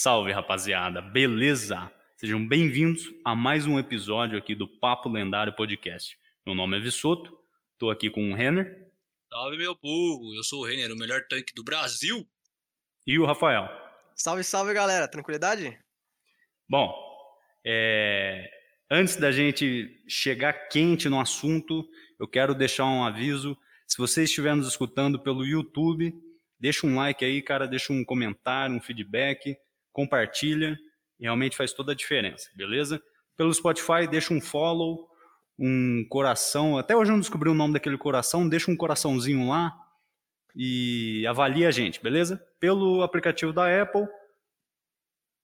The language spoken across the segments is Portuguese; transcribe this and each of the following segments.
Salve, rapaziada. Beleza? Sejam bem-vindos a mais um episódio aqui do Papo Lendário Podcast. Meu nome é Vissoto, tô aqui com o Renner Salve, meu povo! Eu sou o Renner, o melhor tanque do Brasil. e o Rafael. Salve, salve, galera. Tranquilidade? Bom, é, antes da gente chegar quente no assunto, eu quero deixar um aviso. Se você estiver nos escutando pelo YouTube, deixa um like aí, cara, deixa um comentário, um feedback, compartilha. Realmente faz toda a diferença, beleza? Pelo Spotify, deixa um follow, um coração. Até hoje eu não descobri o nome daquele coração. Deixa um coraçãozinho lá e avalia a gente, beleza? Pelo aplicativo da Apple,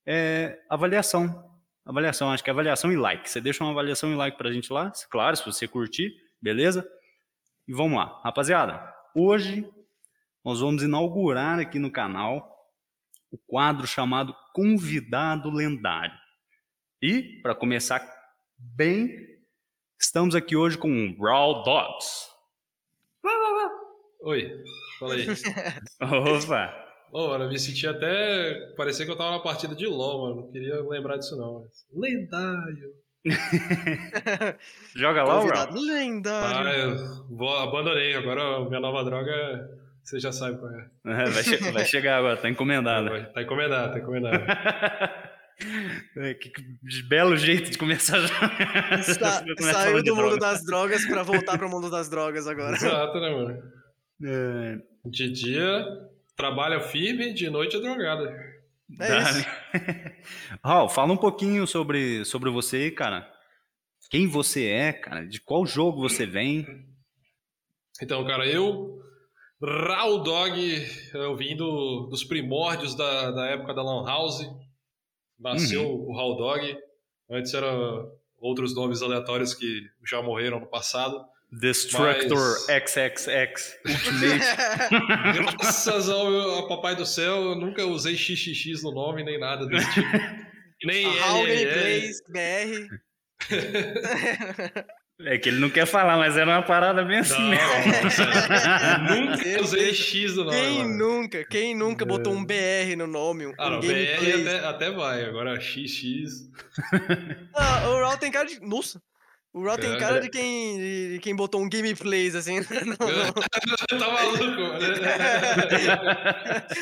é avaliação. Avaliação, acho que é avaliação e like. Você deixa uma avaliação e like pra gente lá, claro, se você curtir, beleza? E vamos lá. Rapaziada, hoje nós vamos inaugurar aqui no canal o quadro chamado Convidado Lendário. E, para começar bem, estamos aqui hoje com o Raw Dogs. Oi, fala aí. Opa! Ô, mano, eu me senti até. Parecia que eu tava na partida de LOL, mano. Não queria lembrar disso, não. Mas... Lendário. Joga lá, Raw? Convidado lendário. Ah, eu vou, abandonei. Agora minha nova droga, você já sabe qual é. É, Vai, che- vai chegar agora, tá encomendado. Tá encomendado, tá encomendado. É, que, que belo jeito de começar já. Sa- saiu do mundo droga. das drogas pra voltar pro mundo das drogas agora. Exato, né, mano? É, De dia, trabalha firme, de noite é drogada. É Dá, isso. né? Raul, fala um pouquinho sobre, sobre você aí, cara. Quem você é, cara? De qual jogo você vem? Então, cara, eu, Raw Dog, eu vim do- dos primórdios da, da época da Lan House. Nasceu o Raw Dog. Antes eram outros nomes aleatórios que já morreram no passado. Destructor Mas- XXX Ultimate. Graças ao, ao Papai do Céu, eu nunca usei XXX no nome, nem nada desse tipo. Nem LLL. Gameplays BR. É que ele não quer falar, mas era uma parada bem assim. Não, né? nunca usei X no nome. Quem mano. nunca, quem nunca botou um BR no nome? Um Ah, não, BR até, até vai, agora XX. Ah, o Raw tem cara de. Nossa! O Raw tem É. cara de quem, de, quem botou um gameplays assim. Não, não. tá maluco, mano.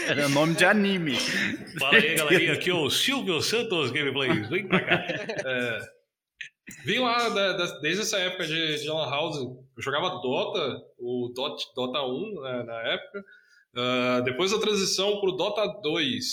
Era nome de anime. Fala aí, galerinha, aqui é o Silvio Santos Gameplays, vem pra cá. É, vim lá da- da- desde essa época de, de Lan House, eu jogava Dota, o Dot, Dota 1 né, na época. Ah, depois da transição pro Dota 2,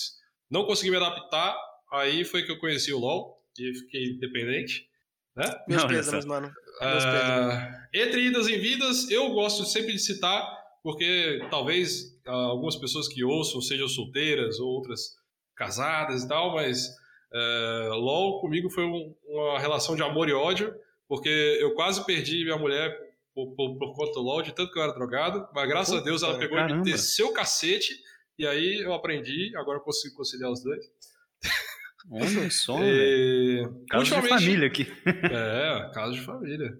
não consegui me adaptar, aí foi que eu conheci o LoL e fiquei dependente. Né? Meus mano. Ah, entre idas e vindas, eu gosto sempre de citar, porque talvez ah, algumas pessoas que ouçam sejam solteiras ou outras casadas e tal, mas ah, LOL comigo foi um- uma relação de amor e ódio, porque eu quase perdi minha mulher por, por- por conta do LOL, de tanto que eu era drogado, mas graças a Deus ela Puta, pegou e caramba. me desceu o cacete, e aí eu aprendi, agora eu consigo conciliar os dois. Olha só. E, Caso de família aqui. é, caso de família.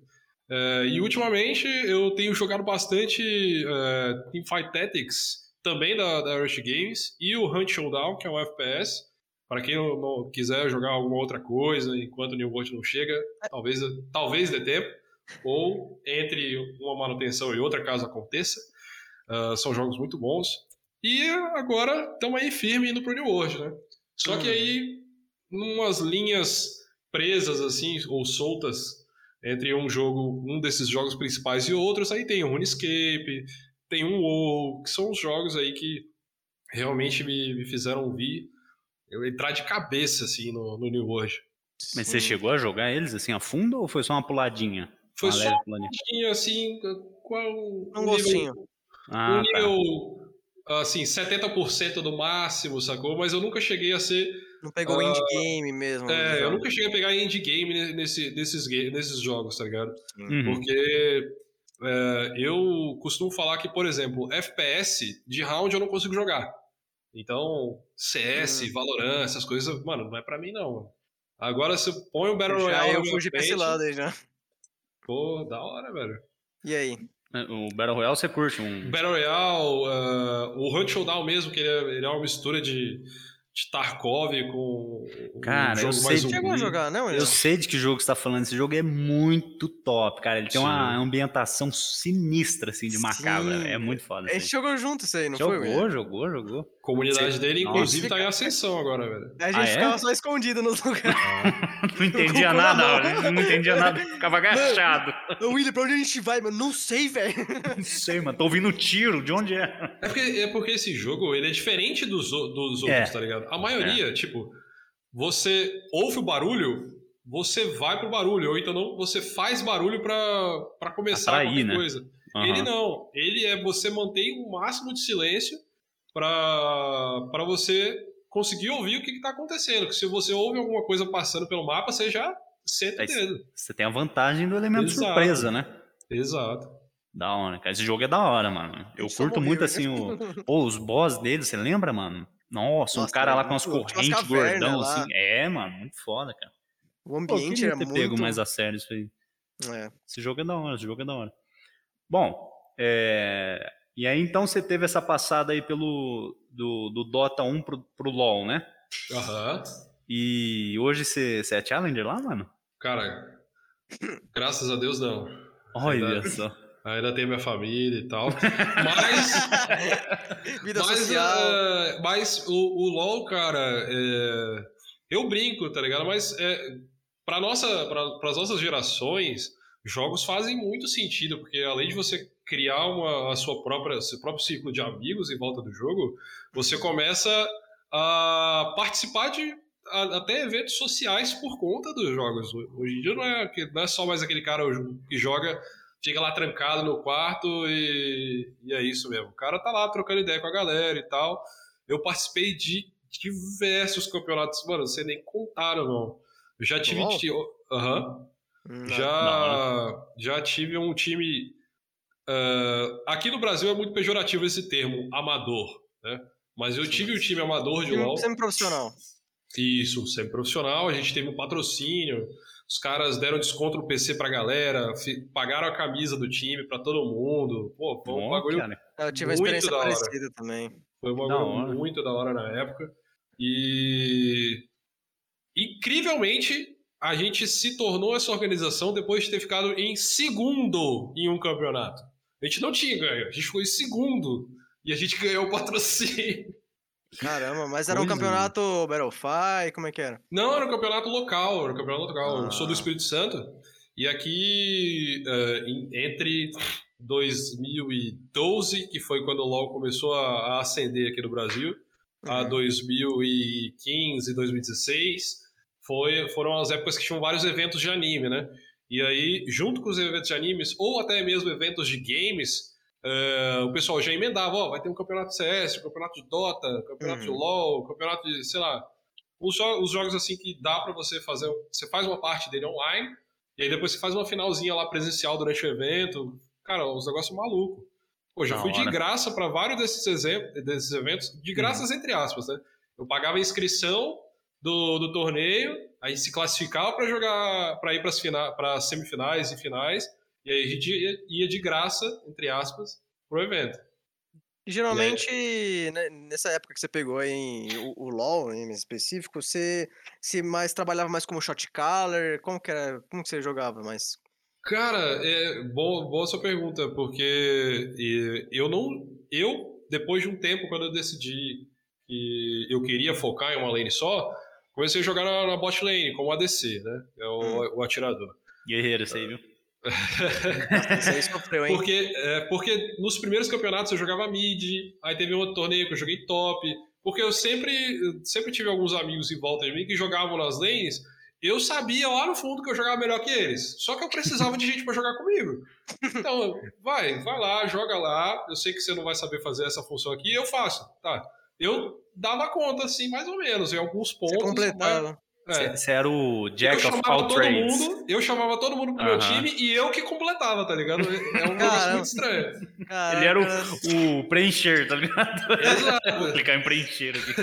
É, e ultimamente eu tenho jogado bastante é, Teamfight Tactics, também da, da Rush Games, e o Hunt Showdown, que é um FPS. Para quem não, quiser jogar alguma outra coisa enquanto o New World não chega, talvez, talvez dê tempo, ou entre uma manutenção e outra, caso aconteça. Ah, são jogos muito bons. E agora estamos aí firme indo pro New World, né? Só que aí, numas linhas presas assim, ou soltas, entre um jogo, um desses jogos principais e outros, aí tem o RuneScape, tem um WoW, que são os jogos aí que realmente me, me fizeram vir, eu entrar de cabeça assim no, no New World. Mas você chegou a jogar eles assim a fundo ou foi só uma puladinha? Foi Uma só leve um puladinha? pouquinho assim, qual Um o gostinho. nível, Ah, um tá. nível assim, 70% do máximo, sacou? Mas eu nunca cheguei a ser Não pegou o Ah, indie game mesmo. É, eu nunca cheguei a pegar indie game ne- nesse, nesses, nesses jogos, tá ligado? Uhum. Porque é, eu costumo falar que, por exemplo, FPS de round eu não consigo jogar. Então, CS, Hum. Valorant, essas coisas, mano, não é pra mim não. Agora, se eu ponho o Battle Já Royale. eu fugi pra esse lado aí já. Pô, da hora, velho. E aí? O Battle Royale você curte um. Battle Royale, ah, o Hunt Showdown mesmo, que ele é, ele é uma mistura de de Tarkov com Cara, um eu jogo sei mais de- Chegou a zumbi. jogar, não? Eu sei de que jogo que você tá falando. Esse jogo é muito top, cara. Ele tem Sim. uma ambientação sinistra, assim, de macabra. Sim. É muito foda. A gente Assim. jogou junto isso aí, não Jogou, foi? William? jogou, jogou. A comunidade Sim. dele, Nossa. inclusive, tá em ascensão agora, velho. A gente Ah, é? ficava só escondido nos lugares. Não entendia nada, não entendia nada. Ficava agachado. Ô, William, pra onde a gente vai? Mano, não sei, velho. Não sei, mano. Tô ouvindo tiro. De onde é? É porque, é porque esse jogo, ele é diferente dos, dos outros, É. tá ligado? A maioria, tipo, você ouve o barulho, você vai pro barulho, ou então não, você faz barulho pra, pra começar Atrair, qualquer né? coisa. Aham. Ele não. Ele é você manter o máximo de silêncio pra, pra você conseguir ouvir o que, que tá acontecendo. Que se você ouve alguma coisa passando pelo mapa, você já senta o dedo. Você tem a vantagem do elemento Exato. surpresa, né? Exato. Da hora, cara. Esse jogo é da hora, mano. Eu Só curto muito né? assim o. Pô, os boss dele, você lembra, mano? Nossa, um Nossa, cara lá com as correntes cavernas gordão, lá. assim. É, mano, muito foda, cara. O Pô, eu ambiente queria era ter muito... pego mais a sério isso aí. É. Esse jogo é da hora, esse jogo é da hora. Bom, é, e aí então você teve essa passada aí pelo do, do Dota 1 pro, pro LoL, né? Aham. E hoje você, você é Challenger lá, mano? Cara, graças a Deus não. Olha Verdade. só. Ainda tem minha família e tal. Mas, Vida mas, social. eh, mas o, o LoL, cara, é, eu brinco, tá ligado? Mas é, para nossa, para as nossas gerações, jogos fazem muito sentido, porque além de você criar uma, a sua própria, seu próprio ciclo de amigos em volta do jogo, você começa a participar de a- até eventos sociais por conta dos jogos. Hoje em dia não é, que- não é só mais aquele cara que joga, fica lá trancado no quarto e, e é isso mesmo. O cara tá lá trocando ideia com a galera e tal. Eu participei de diversos campeonatos, mano, você nem contaram, não. Eu já tive. Aham. Hum, Já, já tive um time. Ah, aqui no Brasil é muito pejorativo esse termo, amador, né? Mas eu tive um time amador de LoL. Semi-profissional. Isso, sempre profissional. A gente teve um patrocínio. Os caras deram desconto no PC pra galera, pagaram a camisa do time pra todo mundo. Pô, foi um Bom, bagulho cara. Eu tive uma experiência da parecida também. foi um Da bagulho hora. muito da hora na época. E incrivelmente a gente se tornou essa organização depois de ter ficado em segundo em um campeonato. A gente não tinha ganho, a gente ficou em segundo e a gente ganhou o patrocínio. Caramba, mas era um Coisa, campeonato Battlefy, como é que era? Não, era um campeonato local, era um campeonato local. Eu sou do Ah. Espírito Santo e aqui em- entre 2012, que foi quando o LoL começou a, a ascender aqui no Brasil, a Uhum. 2015, 2016, foi, foram as épocas que tinham vários eventos de anime, né? E aí, junto com os eventos de animes, ou até mesmo eventos de games, eh, o pessoal já emendava, ó, vai ter um campeonato de CS, um campeonato de Dota, campeonato de Uhum. LoL, campeonato de, sei lá, os, os jogos assim que dá pra você fazer, você faz uma parte dele online, e aí depois você faz uma finalzinha lá presencial durante o evento. Cara, os negócios malucos. Pô, já Da fui de hora. graça pra vários desses, desses eventos, de graças entre aspas, né? Eu pagava a inscrição do, do torneio, aí se classificava pra jogar, para ir pras fina, para semifinais e finais, e aí a gente ia, ia de graça, entre aspas, pro evento. E geralmente, né, nessa época que você pegou aí o, o LoL em específico, você se mais trabalhava mais como shot caller, como que era, como que você jogava mais? Cara, é, boa, boa sua pergunta, porque eu não. Eu, depois de um tempo, quando eu decidi que eu queria focar em uma lane só, comecei a jogar na, na bot lane, como ADC, né? É o, o atirador. Guerreiro, isso aí, viu? Isso aí sofreu, hein? Porque, é, porque nos primeiros campeonatos eu jogava mid, aí teve um outro torneio que eu joguei top, porque eu sempre, eu sempre tive alguns amigos em volta de mim que jogavam nas lanes, eu sabia lá no fundo que eu jogava melhor que eles, só que eu precisava de gente pra jogar comigo. Então, vai, vai lá, joga lá, eu sei que você não vai saber fazer essa função aqui, eu faço, tá. Eu dava conta, assim, mais ou menos, em alguns Você pontos. completava. mas- é. Você era o Eu Jack of all trades. mundo, eu chamava todo mundo pro meu Aham. time e eu que completava, tá ligado? É um negócio Caramba. muito estranho. Ele era o, o preencher, tá ligado? Vou Exato. clicar em preencher aqui.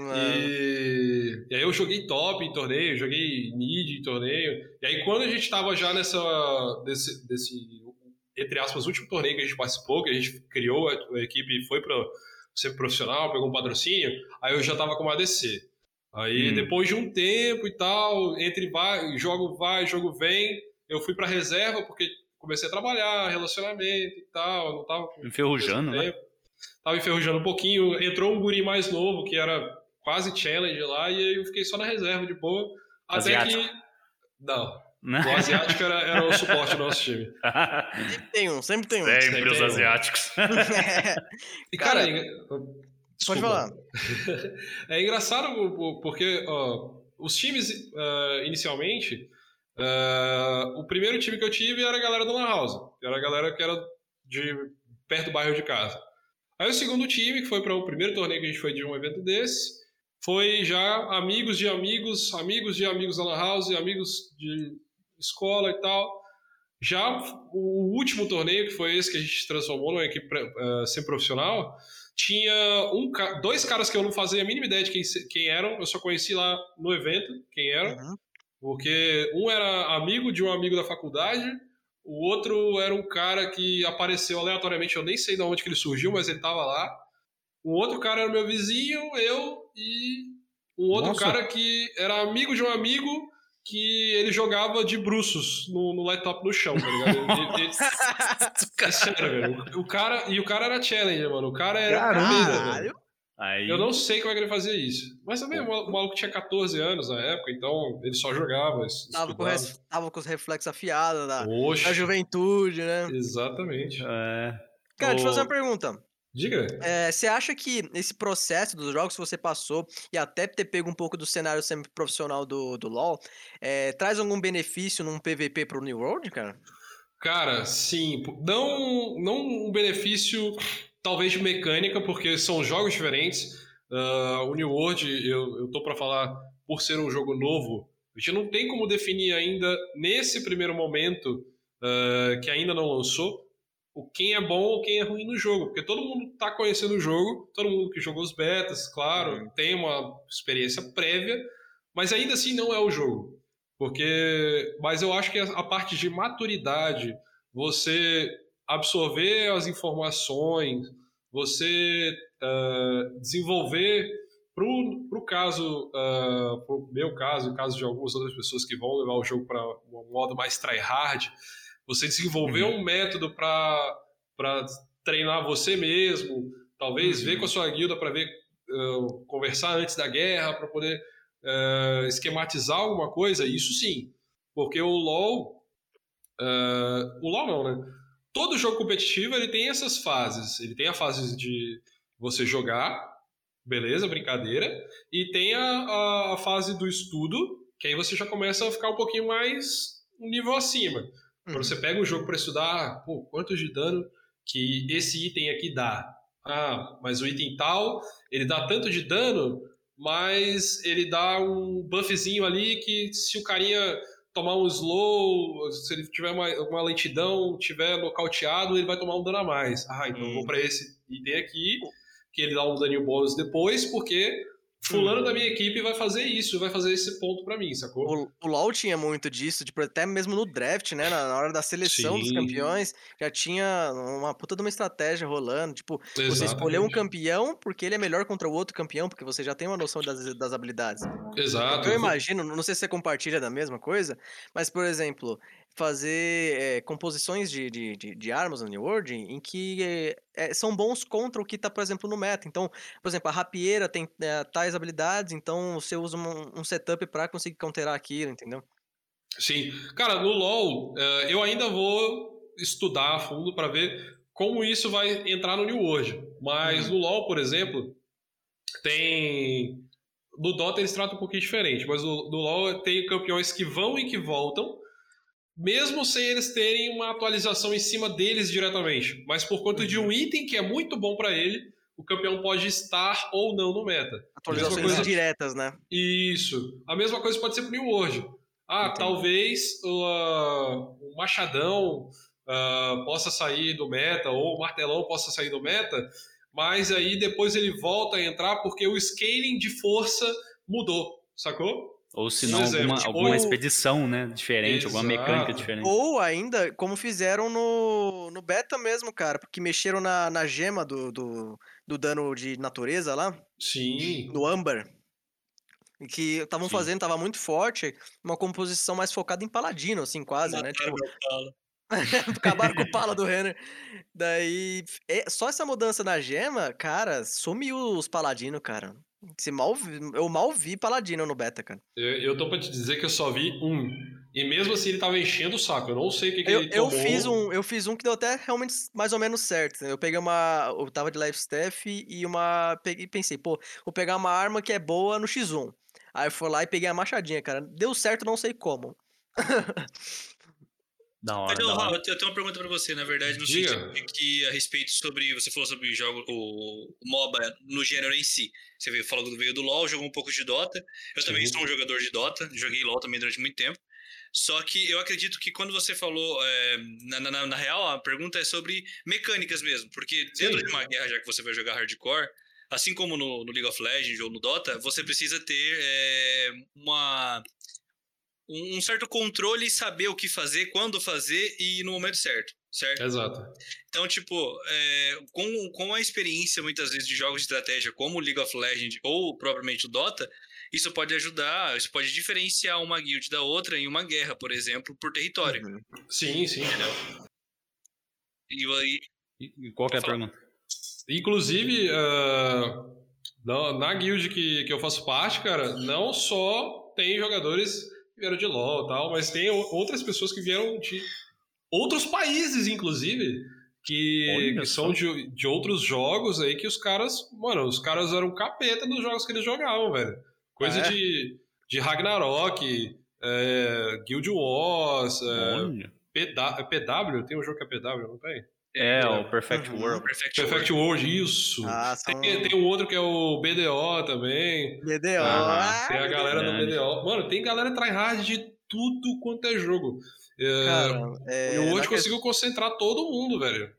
E, e aí eu joguei top em torneio, joguei mid em torneio. E aí quando a gente tava já nessa desse, desse entre aspas último torneio que a gente participou, que a gente criou a, a equipe e foi para sempre profissional, pegou um patrocínio, aí eu já tava como ADC. Aí Hum. depois de um tempo e tal, entre vai, jogo vai, jogo vem, eu fui pra reserva porque comecei a trabalhar, relacionamento e tal, não tava com Enferrujando, né? Tava enferrujando um pouquinho, entrou um guri mais novo que era quase challenge lá e aí eu fiquei só na reserva de boa. Até Asiático. que não, Né? o asiático era, era o suporte do nosso time. Sempre tem um, sempre tem um. Sempre os tem um. asiáticos. E cara, Cara, é- Pode Desculpa. falar. É engraçado porque ó, os times, ah, inicialmente, ah, o primeiro time que eu tive era a galera do Lan House. Era a galera que era de perto do bairro de casa. Aí o segundo time, que foi para o primeiro torneio que a gente foi de um evento desse, foi já amigos de amigos, amigos de amigos da Lan House, amigos de escola e tal. Já o último torneio, que foi esse que a gente transformou numa equipe uh, semi-profissional, tinha um, dois caras que eu não fazia a mínima ideia de quem, quem eram, eu só conheci lá no evento quem eram, Uhum. porque um era amigo de um amigo da faculdade, o outro era um cara que apareceu aleatoriamente, eu nem sei de onde que ele surgiu, mas ele tava lá. O outro cara era meu vizinho, eu e um outro Nossa. cara que era amigo de um amigo que ele jogava de bruços no, no laptop no chão, tá ligado? Ele- ele- é sério, velho. O cara, e o cara era challenger, mano. O cara era Caramba, comida, velho. Caralho. Aí, Eu não sei como é que ele fazia isso. Mas também o maluco tinha 14 anos na época, então ele só jogava. Tava com, res- tava com os reflexos afiados da, da juventude, né? Exatamente. É, Cara, deixa eu fazer o- uma pergunta. Diga. É, você acha que esse processo dos jogos que você passou e até ter pego um pouco do cenário semi-profissional do, do LoL é, traz algum benefício num PVP pro New World, cara? Cara, sim. Não, não um benefício, talvez, de mecânica, porque são jogos diferentes. Ah, o New World, eu, eu tô pra falar, por ser um jogo novo, a gente não tem como definir ainda, nesse primeiro momento, ah, que ainda não lançou, o quem é bom ou quem é ruim no jogo. Porque todo mundo tá conhecendo o jogo, todo mundo que jogou os betas, claro, tem uma experiência prévia, mas ainda assim não é o jogo. Porque, mas eu acho que a, parte de maturidade, você absorver as informações, você ah, desenvolver para o caso, uh, para o meu caso, e caso de algumas outras pessoas que vão levar o jogo para um modo mais tryhard, você desenvolver um método para treinar você mesmo, talvez Uhum. ver com a sua guilda para ver ah, conversar antes da guerra para poder ah, esquematizar alguma coisa, isso sim. Porque o LoL. ah, o LoL não, né? Todo jogo competitivo ele tem essas fases. Ele tem a fase de você jogar, beleza, brincadeira, e tem a, a, a fase do estudo, que aí você já começa a ficar um pouquinho mais um nível acima. Quando você pega um jogo para estudar, pô, quanto de dano que esse item aqui dá? Ah, mas o item tal, ele dá tanto de dano, mas ele dá um buffzinho ali que se o carinha tomar um slow, se ele tiver uma, uma lentidão, tiver nocauteado, ele vai tomar um dano a mais. Ah, então eu vou Hum. para esse item aqui, que ele dá um daninho bônus depois, porque fulano Hum. da minha equipe vai fazer isso, vai fazer esse ponto para mim, sacou? O, o LoL tinha muito disso, tipo, até mesmo no draft, né? Na, na hora da seleção dos Sim. campeões, já tinha uma puta de uma estratégia rolando. Tipo, você escolheu um Exatamente. campeão porque ele é melhor contra o outro campeão, porque você já tem uma noção das, das habilidades. Exato. Eu imagino, não sei se você compartilha da mesma coisa, mas, por exemplo, fazer eh, composições de, de, de, de armas no New World em que eh, são bons contra o que tá, por exemplo, no meta. Então, por exemplo, a rapieira tem eh, tais habilidades, então você usa um, um setup pra conseguir counterar aquilo, entendeu? Sim. Cara, no LoL, eu ainda vou estudar a fundo para ver como isso vai entrar no New World. Mas no LoL, por exemplo, tem. No Dota eles tratam um pouquinho diferente, mas no, no LoL tem campeões que vão e que voltam, mesmo sem eles terem uma atualização em cima deles diretamente. Mas por conta de um item que é muito bom para ele, o campeão pode estar ou não no meta. Atualizações coisa- diretas, né? Isso. A mesma coisa pode ser pro New World. Ah, Entendi. talvez o, ah, o Machadão ah, possa sair do meta, ou o Martelão possa sair do meta, mas aí depois ele volta a entrar porque o scaling de força mudou, sacou? Ou se não, exemplo, alguma, tipo, alguma ou- expedição, né? Diferente, alguma mecânica Exato. diferente. Ou ainda, como fizeram no, no beta mesmo, cara, porque mexeram na, na gema do, do, do dano de natureza lá, Sim. no âmbar. E que estavam fazendo, tava muito forte, uma composição mais focada em paladino, assim, quase, né? Mataram Tipo, meu palo. acabaram com o pala do Renner. Daí, é- só essa mudança na gema, cara, sumiu os paladinos, cara. Se mal vi- eu mal vi paladino no beta, cara. Eu, eu tô pra te dizer que eu só vi um. E mesmo assim ele tava enchendo o saco. Eu não sei o que, que Eu, ele eu tomou. fiz um, eu fiz um que deu até realmente mais ou menos certo. né? Eu peguei uma, eu tava de life staff e uma, peguei, pensei, pô, vou pegar uma arma que é boa no X1. Aí eu fui lá e peguei a machadinha, cara. Deu certo, não sei como. Da hora, Mas, da hora. Eu tenho uma pergunta pra você, na verdade, no Diga. sentido de que a respeito sobre. Você falou sobre o jogo, o, o MOBA no gênero em si. Você veio, falou que veio do LoL, jogou um pouco de Dota. Eu também Sim. sou um jogador de Dota, joguei LoL também durante muito tempo. Só que eu acredito que quando você falou, é, na, na, na real, a pergunta é sobre mecânicas mesmo. Porque dentro Sim. de uma guerra, já que você vai jogar hardcore, assim como no, no League of Legends ou no Dota, você precisa ter é, uma, um certo controle e saber o que fazer, quando fazer e no momento certo, certo? Exato. Então, tipo, é, com, com a experiência muitas vezes de jogos de estratégia como o League of Legends ou propriamente o Dota, isso pode ajudar, isso pode diferenciar uma guild da outra em uma guerra, por exemplo, por território. Uhum. Sim, sim. E aí, E Qual que é a pergunta? Inclusive, ah, na, na guild que, que eu faço parte, cara, não só tem jogadores que vieram de LoL e tal, mas tem outras pessoas que vieram de outros países, inclusive, que, que são de, de outros jogos aí que os caras, mano, os caras eram capeta nos jogos que eles jogavam, velho. Coisa é? de, de Ragnarok, é, Guild Wars, é, PW, tem um jogo que é PW, não tem? É, o Perfect Uhum. World. Perfect, Perfect World, isso. Ah, são... Tem, tem um outro que é o BDO também. BDO. Ah, Tem a galera do. BDO. Mano, tem galera tryhard de tudo quanto é jogo. É, Cara, é, eu hoje que- consigo concentrar todo mundo, velho.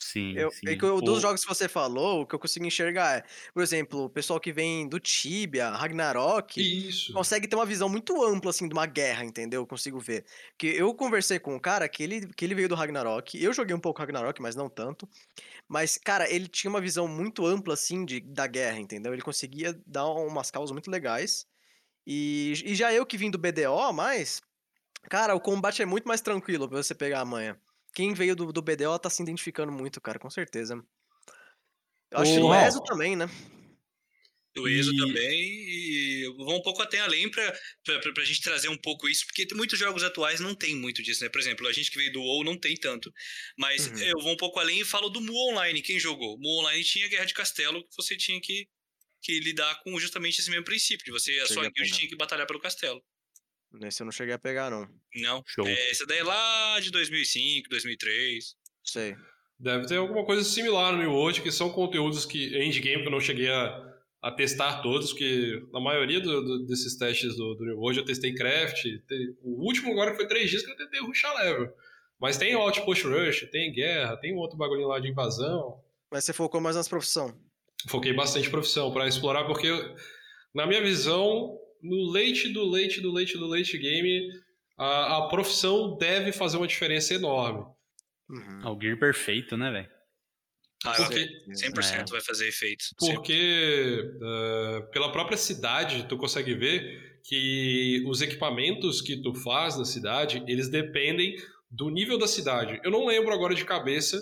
Sim, Eu, sim. é que eu- dos jogos que você falou, o que eu consigo enxergar é, por exemplo, o pessoal que vem do Tibia, Ragnarok, Isso. consegue ter uma visão muito ampla, assim, de uma guerra, entendeu? Eu consigo ver. Porque eu conversei com um cara que ele, que ele veio do Ragnarok, eu joguei um pouco Ragnarok, mas não tanto. Mas, cara, ele tinha uma visão muito ampla, assim, de, da guerra, entendeu? Ele conseguia dar umas causas muito legais. E, e já eu que vim do BDO, mas, cara, o combate é muito mais tranquilo pra você pegar a manha. Quem veio do, do BDO tá se identificando muito, cara, com certeza. Eu acho que o. ESO também, né? O ESO E- também, e eu vou um pouco até além pra, pra, pra, pra gente trazer um pouco isso, porque muitos jogos atuais não tem muito disso, né? Por exemplo, a gente que veio do WoW não tem tanto. Mas Uhum. eu vou um pouco além e falo do Mu Online, quem jogou. Mu Online tinha Guerra de Castelo, que você tinha que, que lidar com justamente esse mesmo princípio, de você, a sua a guild tinha que batalhar pelo castelo. Nesse eu não cheguei a pegar, não. Não, Show. é, essa daí é lá de 2005, 2003. Sei. Deve ter alguma coisa similar no New World, que são conteúdos que endgame que eu não cheguei a, a testar todos, que na maioria do- do- desses testes do, do New World eu testei craft. te- o último agora que foi três dias que eu tentei rushar level. Mas tem outpost rush, tem guerra, tem um outro bagulhinho lá de invasão. Mas você focou mais nas profissão. Foquei bastante em profissão pra explorar, porque na minha visão, no late do late do late do late game, a, a profissão deve fazer uma diferença enorme. Uhum. Ah, o Gear perfeito, né, velho? Ah, Porque- acredito, 100% vai fazer efeito. Porque eh, pela própria cidade tu consegue ver que os equipamentos que tu faz na cidade, eles dependem do nível da cidade. Eu não lembro agora de cabeça,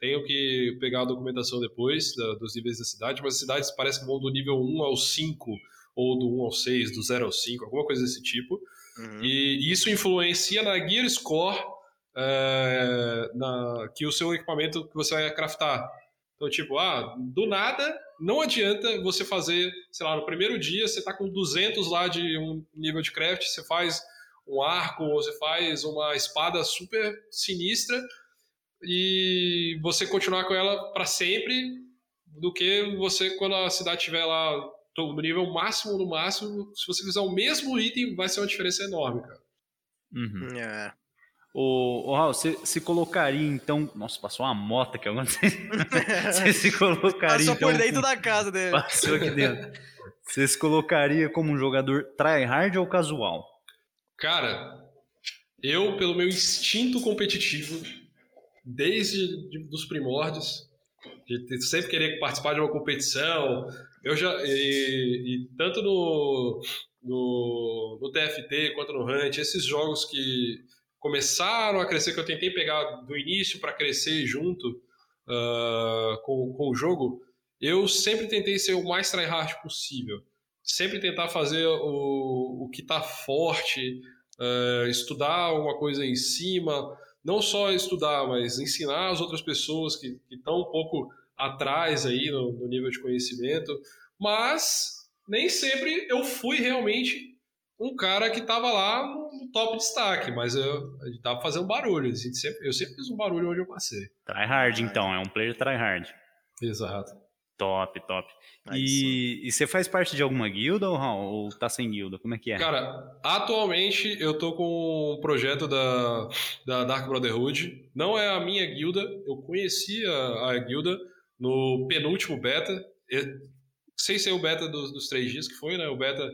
tenho que pegar a documentação depois da- dos níveis da cidade, mas as cidades parecem que vão do nível 1 ao 5, ou do 1 ao 6, do 0 ao 5, alguma coisa desse tipo. Uhum. E isso influencia na Gear Score é, na, que o seu equipamento que você vai craftar. Então, tipo, ah, do nada, não adianta você fazer, sei lá, no primeiro dia você tá com 200 lá de um nível de craft, você faz um arco, ou você faz uma espada super sinistra e você continuar com ela para sempre do que você, quando a cidade estiver lá no nível máximo, no máximo, se você fizer o mesmo item, vai ser uma diferença enorme, cara. Uhum. É. Ô, ô Raul, você se colocaria então. Nossa, passou uma moto aqui agora. Você se colocaria Passou então. por dentro com- da casa dele. Passou aqui dentro. Você se colocaria como um jogador tryhard ou casual? Cara, eu, pelo meu instinto competitivo, desde de, dos primórdios, de sempre querer participar de uma competição, eu já e, e tanto no, no, no TFT quanto no Hunt, esses jogos que começaram a crescer, que eu tentei pegar do início para crescer junto uh, com, com o jogo, eu sempre tentei ser o mais tryhard possível. Sempre tentar fazer o, o que está forte, uh, estudar alguma coisa em cima, não só estudar, mas ensinar as outras pessoas que estão um pouco atrás aí no, no nível de conhecimento. Mas nem sempre eu fui realmente um cara que estava lá no, no, top destaque, mas eu, estava fazendo barulho. Sempre, eu sempre fiz um barulho onde eu passei. Tryhard, então, é um player tryhard. Exato. Top, top. E, e, você faz parte de alguma guilda ou, ou tá sem guilda? Como é que é? Cara, atualmente eu tô com um projeto da, da Dark Brotherhood. Não é a minha guilda, eu conheci a, a guilda no penúltimo beta. Sem ser o beta dos, dos três dias que foi, né? O beta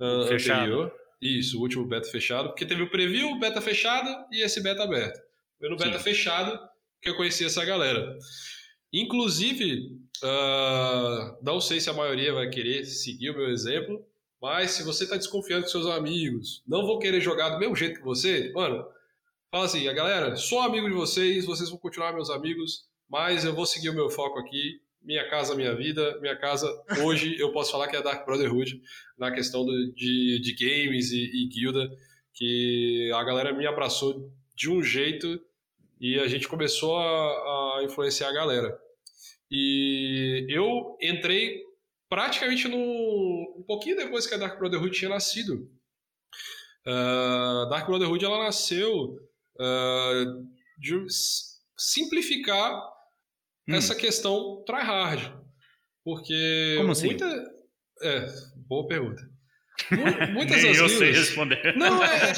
uh, fechado. anterior. Isso, o último beta fechado. Porque teve o preview, o beta fechado e esse beta aberto. Foi no beta Sim. fechado que eu conheci essa galera. Inclusive, uh, não sei se a maioria vai querer seguir o meu exemplo, mas se você está desconfiando que seus amigos não vão querer jogar do mesmo jeito que você, mano, fala assim, a galera, sou amigo de vocês, vocês vão continuar meus amigos, mas eu vou seguir o meu foco aqui, minha casa, minha vida, minha casa, hoje eu posso falar que é a Dark Brotherhood, na questão do, de, de games e, e guilda, que a galera me abraçou de um jeito e a gente começou a, a influenciar a galera. E eu entrei praticamente no, um pouquinho depois que a Dark Brotherhood tinha nascido. Uh, Dark Brotherhood ela nasceu uh, de simplificar hum. essa questão tryhard. Porque Como assim? muita. É, boa pergunta. Muitas Nem eu sei responder. Não, é,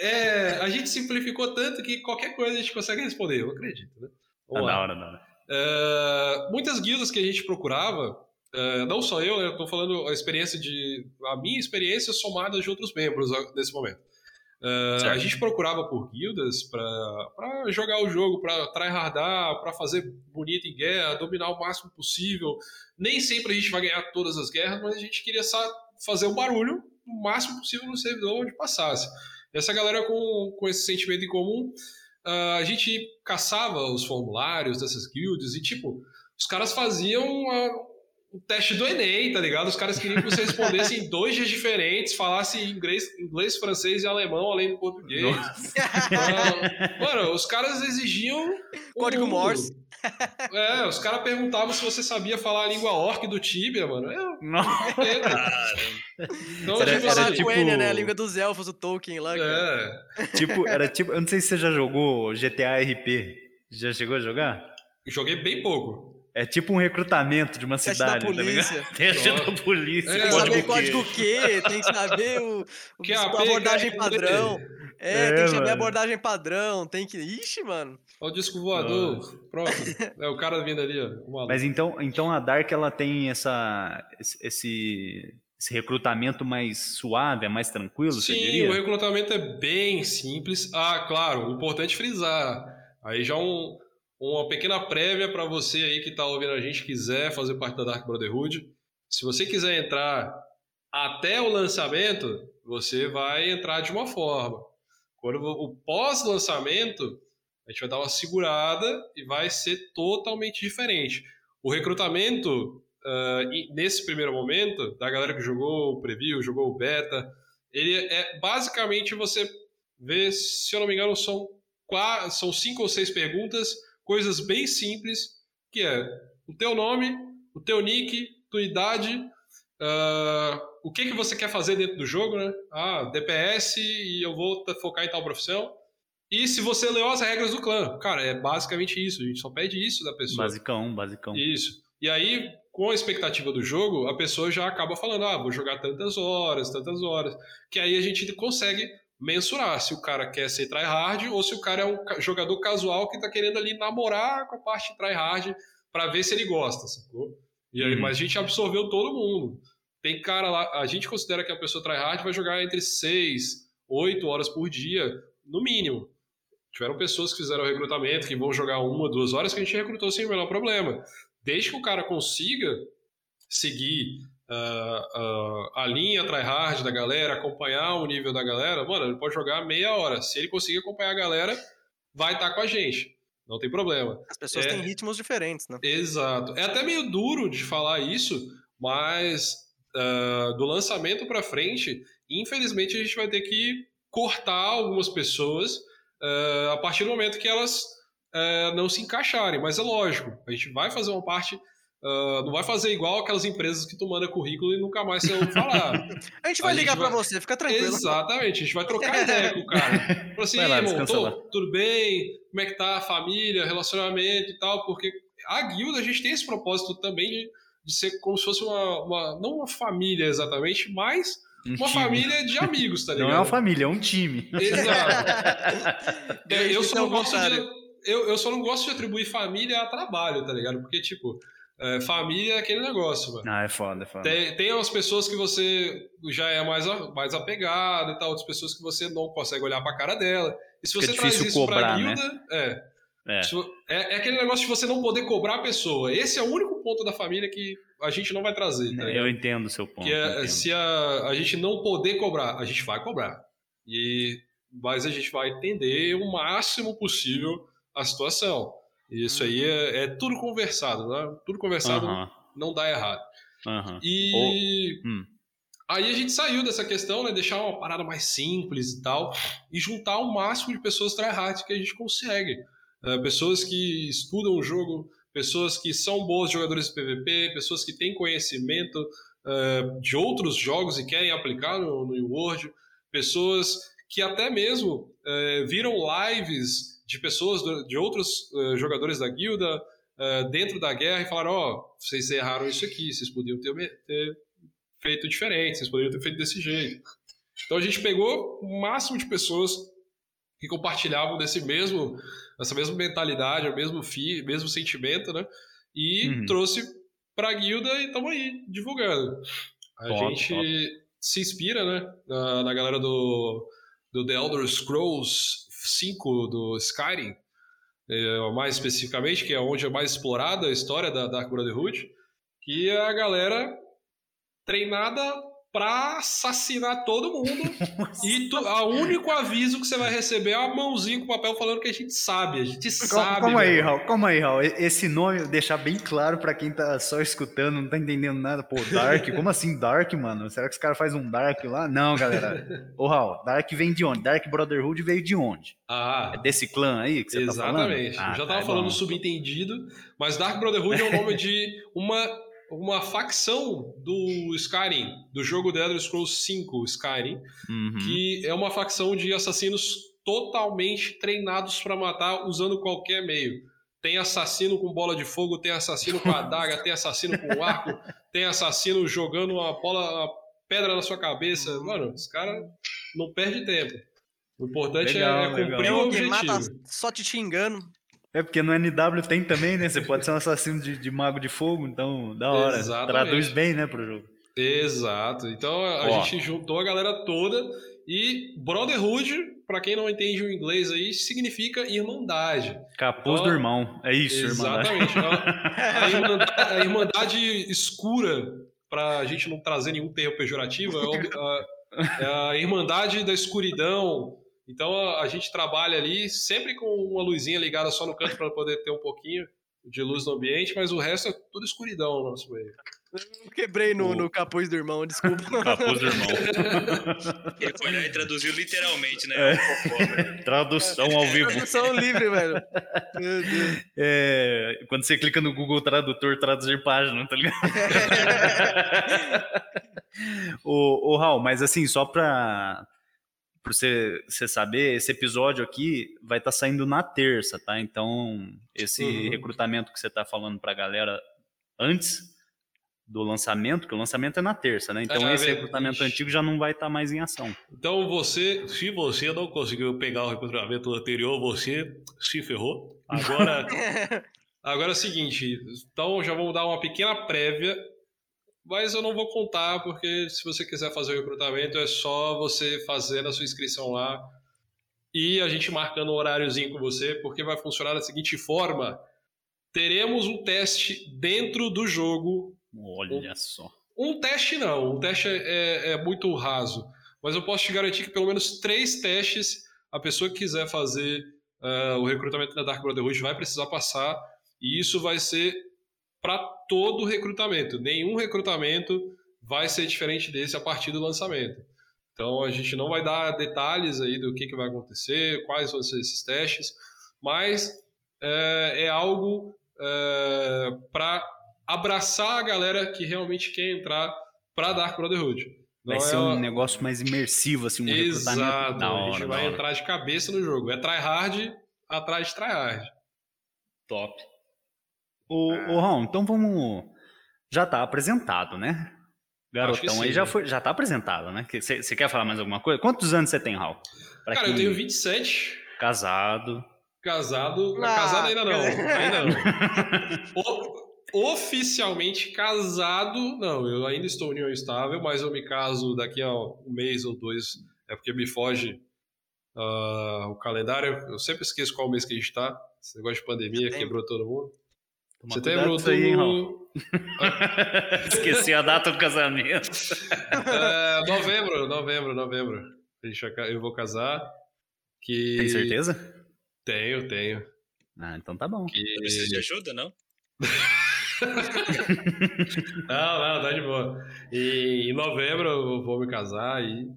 é, é, a gente simplificou tanto que qualquer coisa a gente consegue responder, eu acredito. Né? Na hora, na hora. Uh, muitas guildas que a gente procurava, uh, não só eu, né, eu estou falando a experiência de. a minha experiência somada de outros membros nesse momento. Uh, a gente procurava por guildas para jogar o jogo, para tryhardar, para fazer bonito em guerra, dominar o máximo possível. Nem sempre a gente vai ganhar todas as guerras, mas a gente queria fazer o um barulho o máximo possível no servidor onde passasse. Essa galera com, com esse sentimento em comum, uh, a gente caçava os formulários dessas guilds e, tipo, os caras faziam o teste do Enem, tá ligado? Os caras queriam que você respondesse em dois dias diferentes, falasse inglês, inglês, francês e alemão, além do português. Uh, mano, os caras exigiam. Código Morse. É, os caras perguntavam se você sabia falar a língua orc do Tibia, mano. Eu, não. Então, era, tipo, era assim, tipo... Enya, né? A língua dos elfos, o Tolkien lá. É. Tipo, era tipo, eu não sei se você já jogou GTA RP. Já chegou a jogar? Joguei bem pouco. É tipo um recrutamento de uma Teste cidade. Da polícia. Tá Teste da polícia. Tem que saber código Q, tem que saber o, que a abordagem padrão. É, é, tem que saber a abordagem padrão, tem que. Ixi, mano. Olha o disco voador. Pronto. É o cara vindo ali, ó. Mas então, então a Dark ela tem essa, esse, esse recrutamento mais suave, é mais tranquilo, Sim, o recrutamento é bem simples. Ah, claro, importante frisar. Aí já um, uma pequena prévia para você aí que está ouvindo a gente quiser fazer parte da Dark Brotherhood. Se você quiser entrar até o lançamento, você vai entrar de uma forma. Quando o pós-lançamento, a gente vai dar uma segurada e vai ser totalmente diferente. O recrutamento, uh, nesse primeiro momento, da galera que jogou o preview, jogou o beta, ele é basicamente você vê, se eu não me engano, são, quatro, são cinco ou seis perguntas coisas bem simples, que é o teu nome, o teu nick, tua idade, uh, o que, que você quer fazer dentro do jogo, né? Ah, DPS e eu vou focar em tal profissão. E se você leu as regras do clã. Cara, é basicamente isso. A gente só pede isso da pessoa. Basicão, basicão. Isso. E aí, com a expectativa do jogo, a pessoa já acaba falando: ah, vou jogar tantas horas, tantas horas. Que aí a gente consegue mensurar se o cara quer ser tryhard ou se o cara é um jogador casual que está querendo ali namorar com a parte tryhard para ver se ele gosta, sacou? E aí, uhum. Mas a gente absorveu todo mundo. Tem cara lá, a gente considera que a pessoa tryhard vai jogar entre 6, 8 horas por dia, no mínimo. Tiveram pessoas que fizeram recrutamento, que vão jogar uma, duas horas, que a gente recrutou sem o menor problema. Desde que o cara consiga seguir uh, uh, a linha tryhard da galera, acompanhar o nível da galera, mano, ele pode jogar meia hora. Se ele conseguir acompanhar a galera, vai estar tá com a gente. Não tem problema. As pessoas é... têm ritmos diferentes, né? Exato. É até meio duro de falar isso, mas uh, do lançamento para frente, infelizmente a gente vai ter que cortar algumas pessoas uh, a partir do momento que elas uh, não se encaixarem. Mas é lógico, a gente vai fazer uma parte. Uh, não vai fazer igual aquelas empresas que tu manda currículo e nunca mais você ouve falar. a gente vai a ligar para você, fica tranquilo. Exatamente, a gente vai trocar ideia com o cara. Fala assim, lá, irmão, tô, tudo bem? Como é que tá a família, relacionamento e tal? Porque a guilda, a gente tem esse propósito também de, de ser como se fosse uma, uma, não uma família exatamente, mas um uma time. família de amigos, tá ligado? Não é uma família, é um time. Exato. eu, eu, só não gosto de, eu, eu só não gosto de atribuir família a trabalho, tá ligado? Porque, tipo, é, família é aquele negócio, mano. Ah, é foda, é foda. Tem, tem umas pessoas que você já é mais, mais apegado e tal, outras pessoas que você não consegue olhar pra cara dela. E se você traz isso cobrar, pra guilda, né? é, é. é. É aquele negócio de você não poder cobrar a pessoa. Esse é o único ponto da família que a gente não vai trazer. Tá eu entendo o seu ponto. Que é, se a, a gente não poder cobrar, a gente vai cobrar. E, mas a gente vai entender o máximo possível a situação. Isso aí é, é tudo conversado, né? Tudo conversado uh -huh. não dá errado. Uh -huh. E hum. aí a gente saiu dessa questão, né? Deixar uma parada mais simples e tal, e juntar o máximo de pessoas tryhard que a gente consegue. Uh, pessoas que estudam o jogo pessoas que são bons jogadores de PVP, pessoas que têm conhecimento uh, de outros jogos e querem aplicar no, no World, pessoas que até mesmo uh, viram lives de pessoas, de outros uh, jogadores da guilda dentro da guerra e falaram: Ó, oh, vocês erraram isso aqui, vocês podiam ter, ter feito diferente, vocês poderiam ter feito desse jeito. Então a gente pegou o máximo de pessoas que compartilhavam desse mesmo essa mesma mentalidade, o mesmo fi, mesmo sentimento, né? E uhum. trouxe para a guilda e estamos aí divulgando. A top, gente top. se inspira, né, na, na, galera do, do The Elder Scrolls 5 do Skyrim, é, mais especificamente, que é onde é mais explorada a história da Dark Brotherhood, que é a galera treinada pra assassinar todo mundo. e tu, o único aviso que você vai receber é uma mãozinha com papel falando que a gente sabe, a gente sabe. Calma aí, Raul, calma aí, Raul. Esse nome, deixar bem claro pra quem tá só escutando, não tá entendendo nada. Pô, Dark, como assim Dark, mano? Será que os caras fazem um Dark lá? Não, galera. Ô, Raul, Dark vem de onde? Dark Brotherhood veio de onde? Ah. É desse clã aí que você exatamente. tá falando? Exatamente. Ah, Eu já tava tá, falando bom. subentendido, mas Dark Brotherhood é o nome de uma uma facção do Skyrim, do jogo The Elder Scrolls 5 Skyrim, uhum. que é uma facção de assassinos totalmente treinados para matar usando qualquer meio. Tem assassino com bola de fogo, tem assassino com adaga, tem assassino com arco, tem assassino jogando uma bola, uma pedra na sua cabeça. Mano, os caras não perde tempo. O importante é legal, é, cumprir legal. o objetivo. Mata só te xingando. É porque no NW tem também, né? Você pode ser um assassino de, de mago de fogo, então da hora. Exatamente. Traduz bem, né, pro jogo. Exato. Então a Ó. gente juntou a galera toda e Brotherhood, para quem não entende o inglês aí, significa irmandade. Capuz então, do irmão. É isso, exatamente. a, irmandade, a irmandade escura, para a gente não trazer nenhum termo pejorativo, é a, é a irmandade da escuridão, então a, a gente trabalha ali sempre com uma luzinha ligada só no canto para poder ter um pouquinho de luz no ambiente, mas o resto é tudo escuridão no nosso meio. Quebrei no, no capuz do irmão, desculpa. capuz do irmão. Ele foi lá e traduziu literalmente, né? É. Tradução ao vivo. Tradução livre, velho. É, quando você clica no Google Tradutor, traduzir página, tá ligado? o, o Raul, mas assim, só pra, para você, você saber, esse episódio aqui vai estar tá saindo na terça, tá? Então, esse uhum. recrutamento que você está falando para a galera antes do lançamento, que o lançamento é na terça, né? Então, é, esse recrutamento antigo já não vai estar tá mais em ação. Então, você, se você não conseguiu pegar o recrutamento anterior, você se ferrou. Agora, agora é o seguinte, então já vamos dar uma pequena prévia mas eu não vou contar, porque se você quiser fazer o recrutamento, é só você fazer a sua inscrição lá e a gente marcando um horáriozinho com você, porque vai funcionar da seguinte forma: teremos um teste dentro do jogo. Olha só. Um teste não, um teste é, é, é muito raso, mas eu posso te garantir que pelo menos três testes a pessoa que quiser fazer uh, o recrutamento da Dark Brotherhood vai precisar passar, e isso vai ser para todo recrutamento. Nenhum recrutamento vai ser diferente desse a partir do lançamento. Então a gente não vai dar detalhes aí do que, que vai acontecer, quais vão ser esses testes, mas é, é algo é, para abraçar a galera que realmente quer entrar para Dark Brotherhood. Vai não ser é um negócio mais imersivo, assim, um Exato, da hora, a gente vai entrar de cabeça no jogo. É tryhard atrás de tryhard. Top. Ô, ah. ô Ron, então vamos... Já tá apresentado, né? Garotão sim, aí já, foi, já tá apresentado, né? Você quer falar mais alguma coisa? Quantos anos você tem, Raul? Pra Cara, eu tenho 27. Casado. Casado. Ah, casado ainda não. Ainda não. oficialmente casado, não, eu ainda estou em união estável, mas eu me caso daqui a um mês ou dois, é porque me foge uh, o calendário, eu sempre esqueço qual mês que a gente está, esse negócio de pandemia quebrou todo mundo. Toma Setembro, outubro... Aí, Esqueci a data do casamento. é, novembro, novembro, novembro. Eu vou casar. Que... Tem certeza? Tenho, tenho. Ah, então tá bom. Que... Precisa de ajuda, não? não, não, tá de boa. E em novembro eu vou me casar e.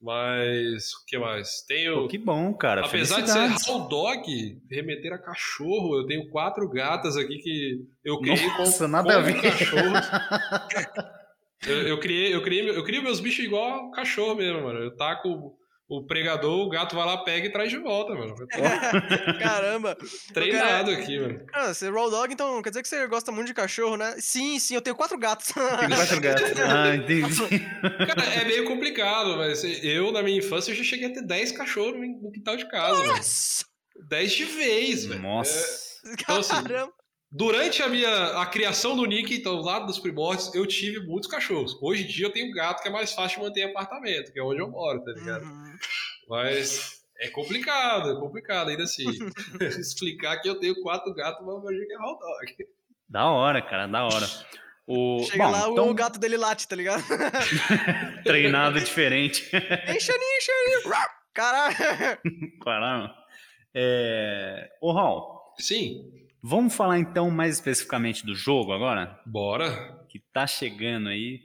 Mas o que mais? Tenho. Pô, que bom, cara. Apesar de ser raw dog, remeter a cachorro, eu tenho quatro gatas aqui que eu criei Nossa, com, nada com a ver. cachorros. eu, eu, criei, eu, criei, eu criei meus bichos igual cachorro mesmo, mano. Eu taco o pregador, o gato vai lá, pega e traz de volta, mano. Caramba! Treinado aqui, mano. Ah, você é raw dog, então quer dizer que você gosta muito de cachorro, né? Sim, sim, eu tenho quatro gatos. Tem quatro gatos. Ah, entendi. Cara, é meio complicado, mas eu, na minha infância, eu já cheguei a ter 10 cachorros no quintal de casa, Nossa! Mano. 10 de vez, velho. Nossa! É... Então, assim, Caramba! Durante a minha a criação do Nick, então lá dos primórdios, eu tive muitos cachorros. Hoje em dia eu tenho gato que é mais fácil de manter em apartamento, que é onde eu moro, tá ligado? Uhum. Mas é complicado, é complicado ainda assim. Explicar que eu tenho quatro gatos, mas eu que é hot dog. Da hora, cara, da hora. O... Chega Bom, lá, então... o gato dele late, tá ligado? Treinado diferente. Enche ali, enche ali. Caralho. Caralho. É... Ô, Raul. Sim. Vamos falar então mais especificamente do jogo agora? Bora. Que tá chegando aí.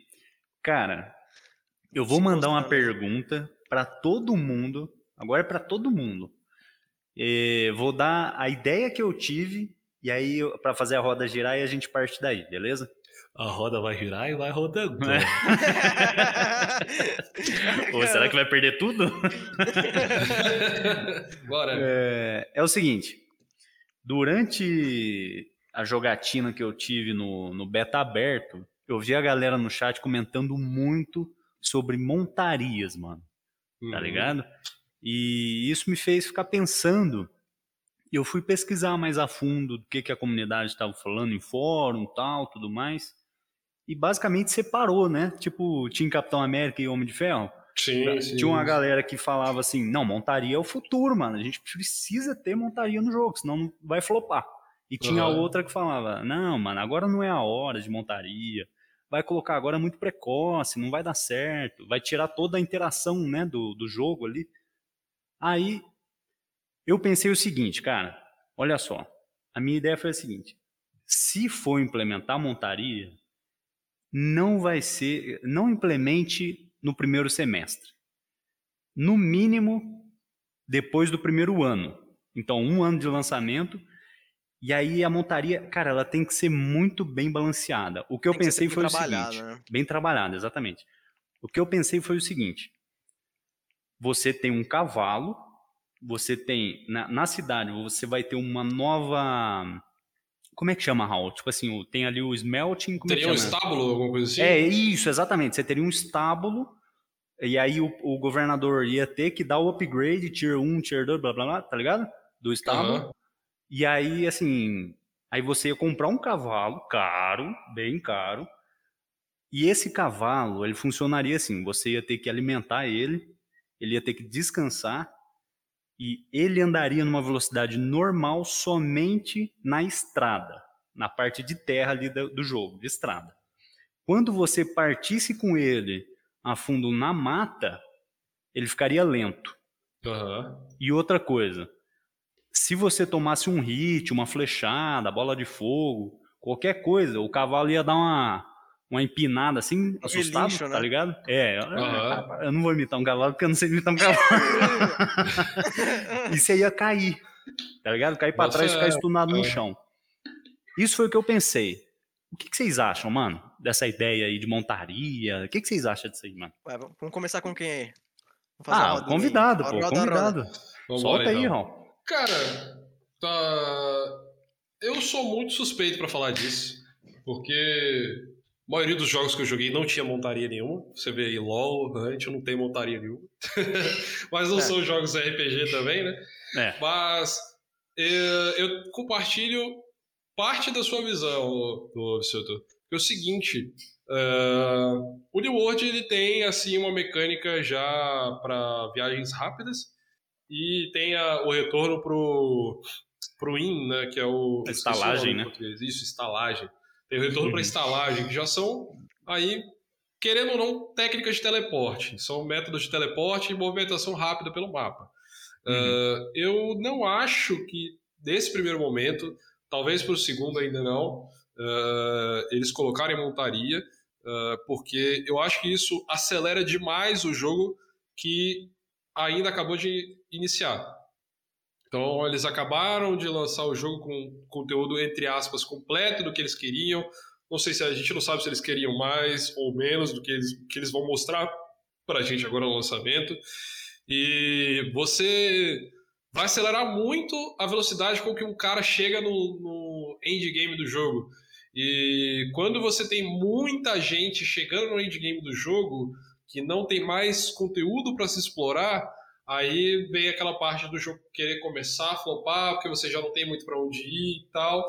Cara, eu vou mandar uma pergunta para todo mundo. Agora é para todo mundo. E vou dar a ideia que eu tive e aí para fazer a roda girar e a gente parte daí, beleza? A roda vai girar e vai rodando. É. Ou será que vai perder tudo? Bora. É, é o seguinte, Durante a jogatina que eu tive no, no beta aberto, eu vi a galera no chat comentando muito sobre montarias, mano. Tá uhum. Tá ligado? E isso me fez ficar pensando. Eu fui pesquisar mais a fundo do que, que a comunidade estava falando em fórum, tal, tudo mais. E basicamente separou, né? Tipo, tinha Capitão América e Homem de Ferro. Sim, sim, Tinha uma galera que falava assim: não, montaria é o futuro, mano. A gente precisa ter montaria no jogo, senão vai flopar. E tinha uhum. outra que falava: não, mano, agora não é a hora de montaria. Vai colocar agora muito precoce, não vai dar certo. Vai tirar toda a interação né, do, do jogo ali. Aí eu pensei o seguinte, cara: olha só. A minha ideia foi a seguinte: se for implementar montaria, não vai ser. Não implemente no primeiro semestre. No mínimo, depois do primeiro ano. Então, um ano de lançamento. E aí a montaria, cara, ela tem que ser muito bem balanceada. O que eu tem pensei que foi o seguinte, né? bem trabalhada, exatamente. O que eu pensei foi o seguinte: você tem um cavalo, você tem na, na cidade, você vai ter uma nova como é que chama, Raul? Tipo assim, tem ali o smelting. É teria é um estábulo, alguma coisa assim? É isso, exatamente. Você teria um estábulo, e aí o, o governador ia ter que dar o upgrade, tier 1, tier 2, blá blá blá, tá ligado? Do estábulo. Uhum. E aí, assim, aí você ia comprar um cavalo caro, bem caro, E esse cavalo, ele funcionaria assim: você ia ter que alimentar ele, ele ia ter que descansar e ele andaria numa velocidade normal somente na estrada, na parte de terra ali do, jogo, de estrada. Quando você partisse com ele a fundo na mata, ele ficaria lento. Aham. E outra coisa, se você tomasse um hit, uma flechada, bola de fogo, qualquer coisa, o cavalo ia dar uma, uma empinada assim, assustado, relincho, tá né? ligado? É, Aham. eu não vou imitar um cavalo porque eu não sei imitar um cavalo. e você ia cair, tá ligado? Cair pra Nossa, trás e ficar é, estunado no é. chão. Isso foi o que eu pensei. O que, que vocês acham, mano, dessa ideia aí de montaria? O que, que vocês acham disso aí, mano? Ué, vamos começar com quem aí? Vamos fazer a Ah, convidado, pô, Roda, roda, roda. convidado. Vambora, Solta aí, então. Ron. Cara, tá... eu sou muito suspeito pra falar disso, porque a maioria dos jogos que eu joguei não tinha montaria nenhuma. Você vê aí LoL, Hunt, eu não tenho montaria nenhuma. Mas não É. são jogos RPG também, né? É. Mas eh, eu compartilho parte da sua visão, do Vissuto. É o seguinte, eh, o New World ele tem assim uma mecânica já para viagens rápidas e tem a- o retorno pro pro in, né, que é o A o estalagem, em né? português. Isso, estalagem. Tem o retorno Uhum. para estalagem, que já são aí querendo ou não técnicas de teleporte. São métodos de teleporte e movimentação rápida pelo mapa. Uhum. Uh, eu não acho que nesse primeiro momento, talvez para o segundo ainda não, uh, eles colocarem montaria, uh, porque eu acho que isso acelera demais o jogo que ainda acabou de iniciar. Então eles acabaram de lançar o jogo com conteúdo entre aspas completo do que eles queriam. Não sei se a gente não sabe se eles queriam mais ou menos do que eles, que eles vão mostrar para a gente agora no lançamento. E você vai acelerar muito a velocidade com que um cara chega no, no endgame do jogo. E quando você tem muita gente chegando no endgame do jogo que não tem mais conteúdo para se explorar, aí vem aquela parte do jogo querer começar a flopar, porque você já não tem muito para onde ir e tal.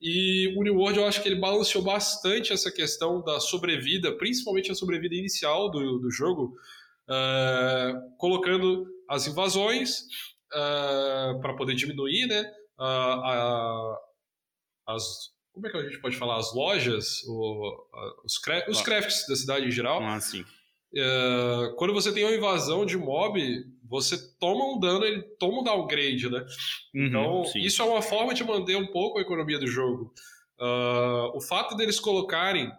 E o New World eu acho que ele balanceou bastante essa questão da sobrevida, principalmente a sobrevida inicial do, do jogo, uh, colocando as invasões uh, para poder diminuir, né? Uh, a, as, como é que a gente pode falar? As lojas, o, os, cra os crafts da cidade em geral. Ah, sim. Uh, quando você tem uma invasão de mob, você toma um dano, ele toma um downgrade, né? Uhum, Então, sim. isso é uma forma de manter um pouco a economia do jogo. Uh, o fato deles colocarem.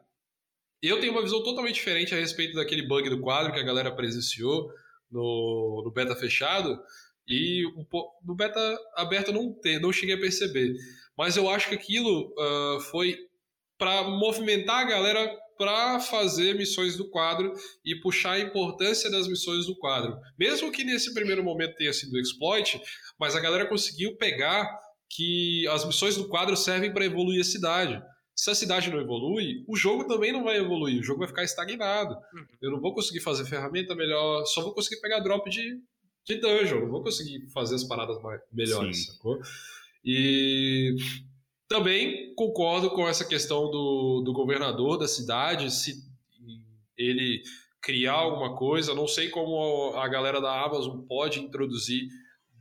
Eu tenho uma visão totalmente diferente a respeito daquele bug do quadro que a galera presenciou no, no beta fechado. E um po- no beta aberto eu não, te, não cheguei a perceber. Mas eu acho que aquilo uh, foi para movimentar a galera para fazer missões do quadro e puxar a importância das missões do quadro. Mesmo que nesse primeiro momento tenha sido exploit, mas a galera conseguiu pegar que as missões do quadro servem para evoluir a cidade. Se a cidade não evolui, o jogo também não vai evoluir, o jogo vai ficar estagnado. Uhum. Eu não vou conseguir fazer ferramenta melhor, só vou conseguir pegar drop de, de dungeon, não vou conseguir fazer as paradas mais, melhores, Sim. sacou? E também concordo com essa questão do, do governador da cidade, se ele criar alguma coisa. Não sei como a galera da Amazon pode introduzir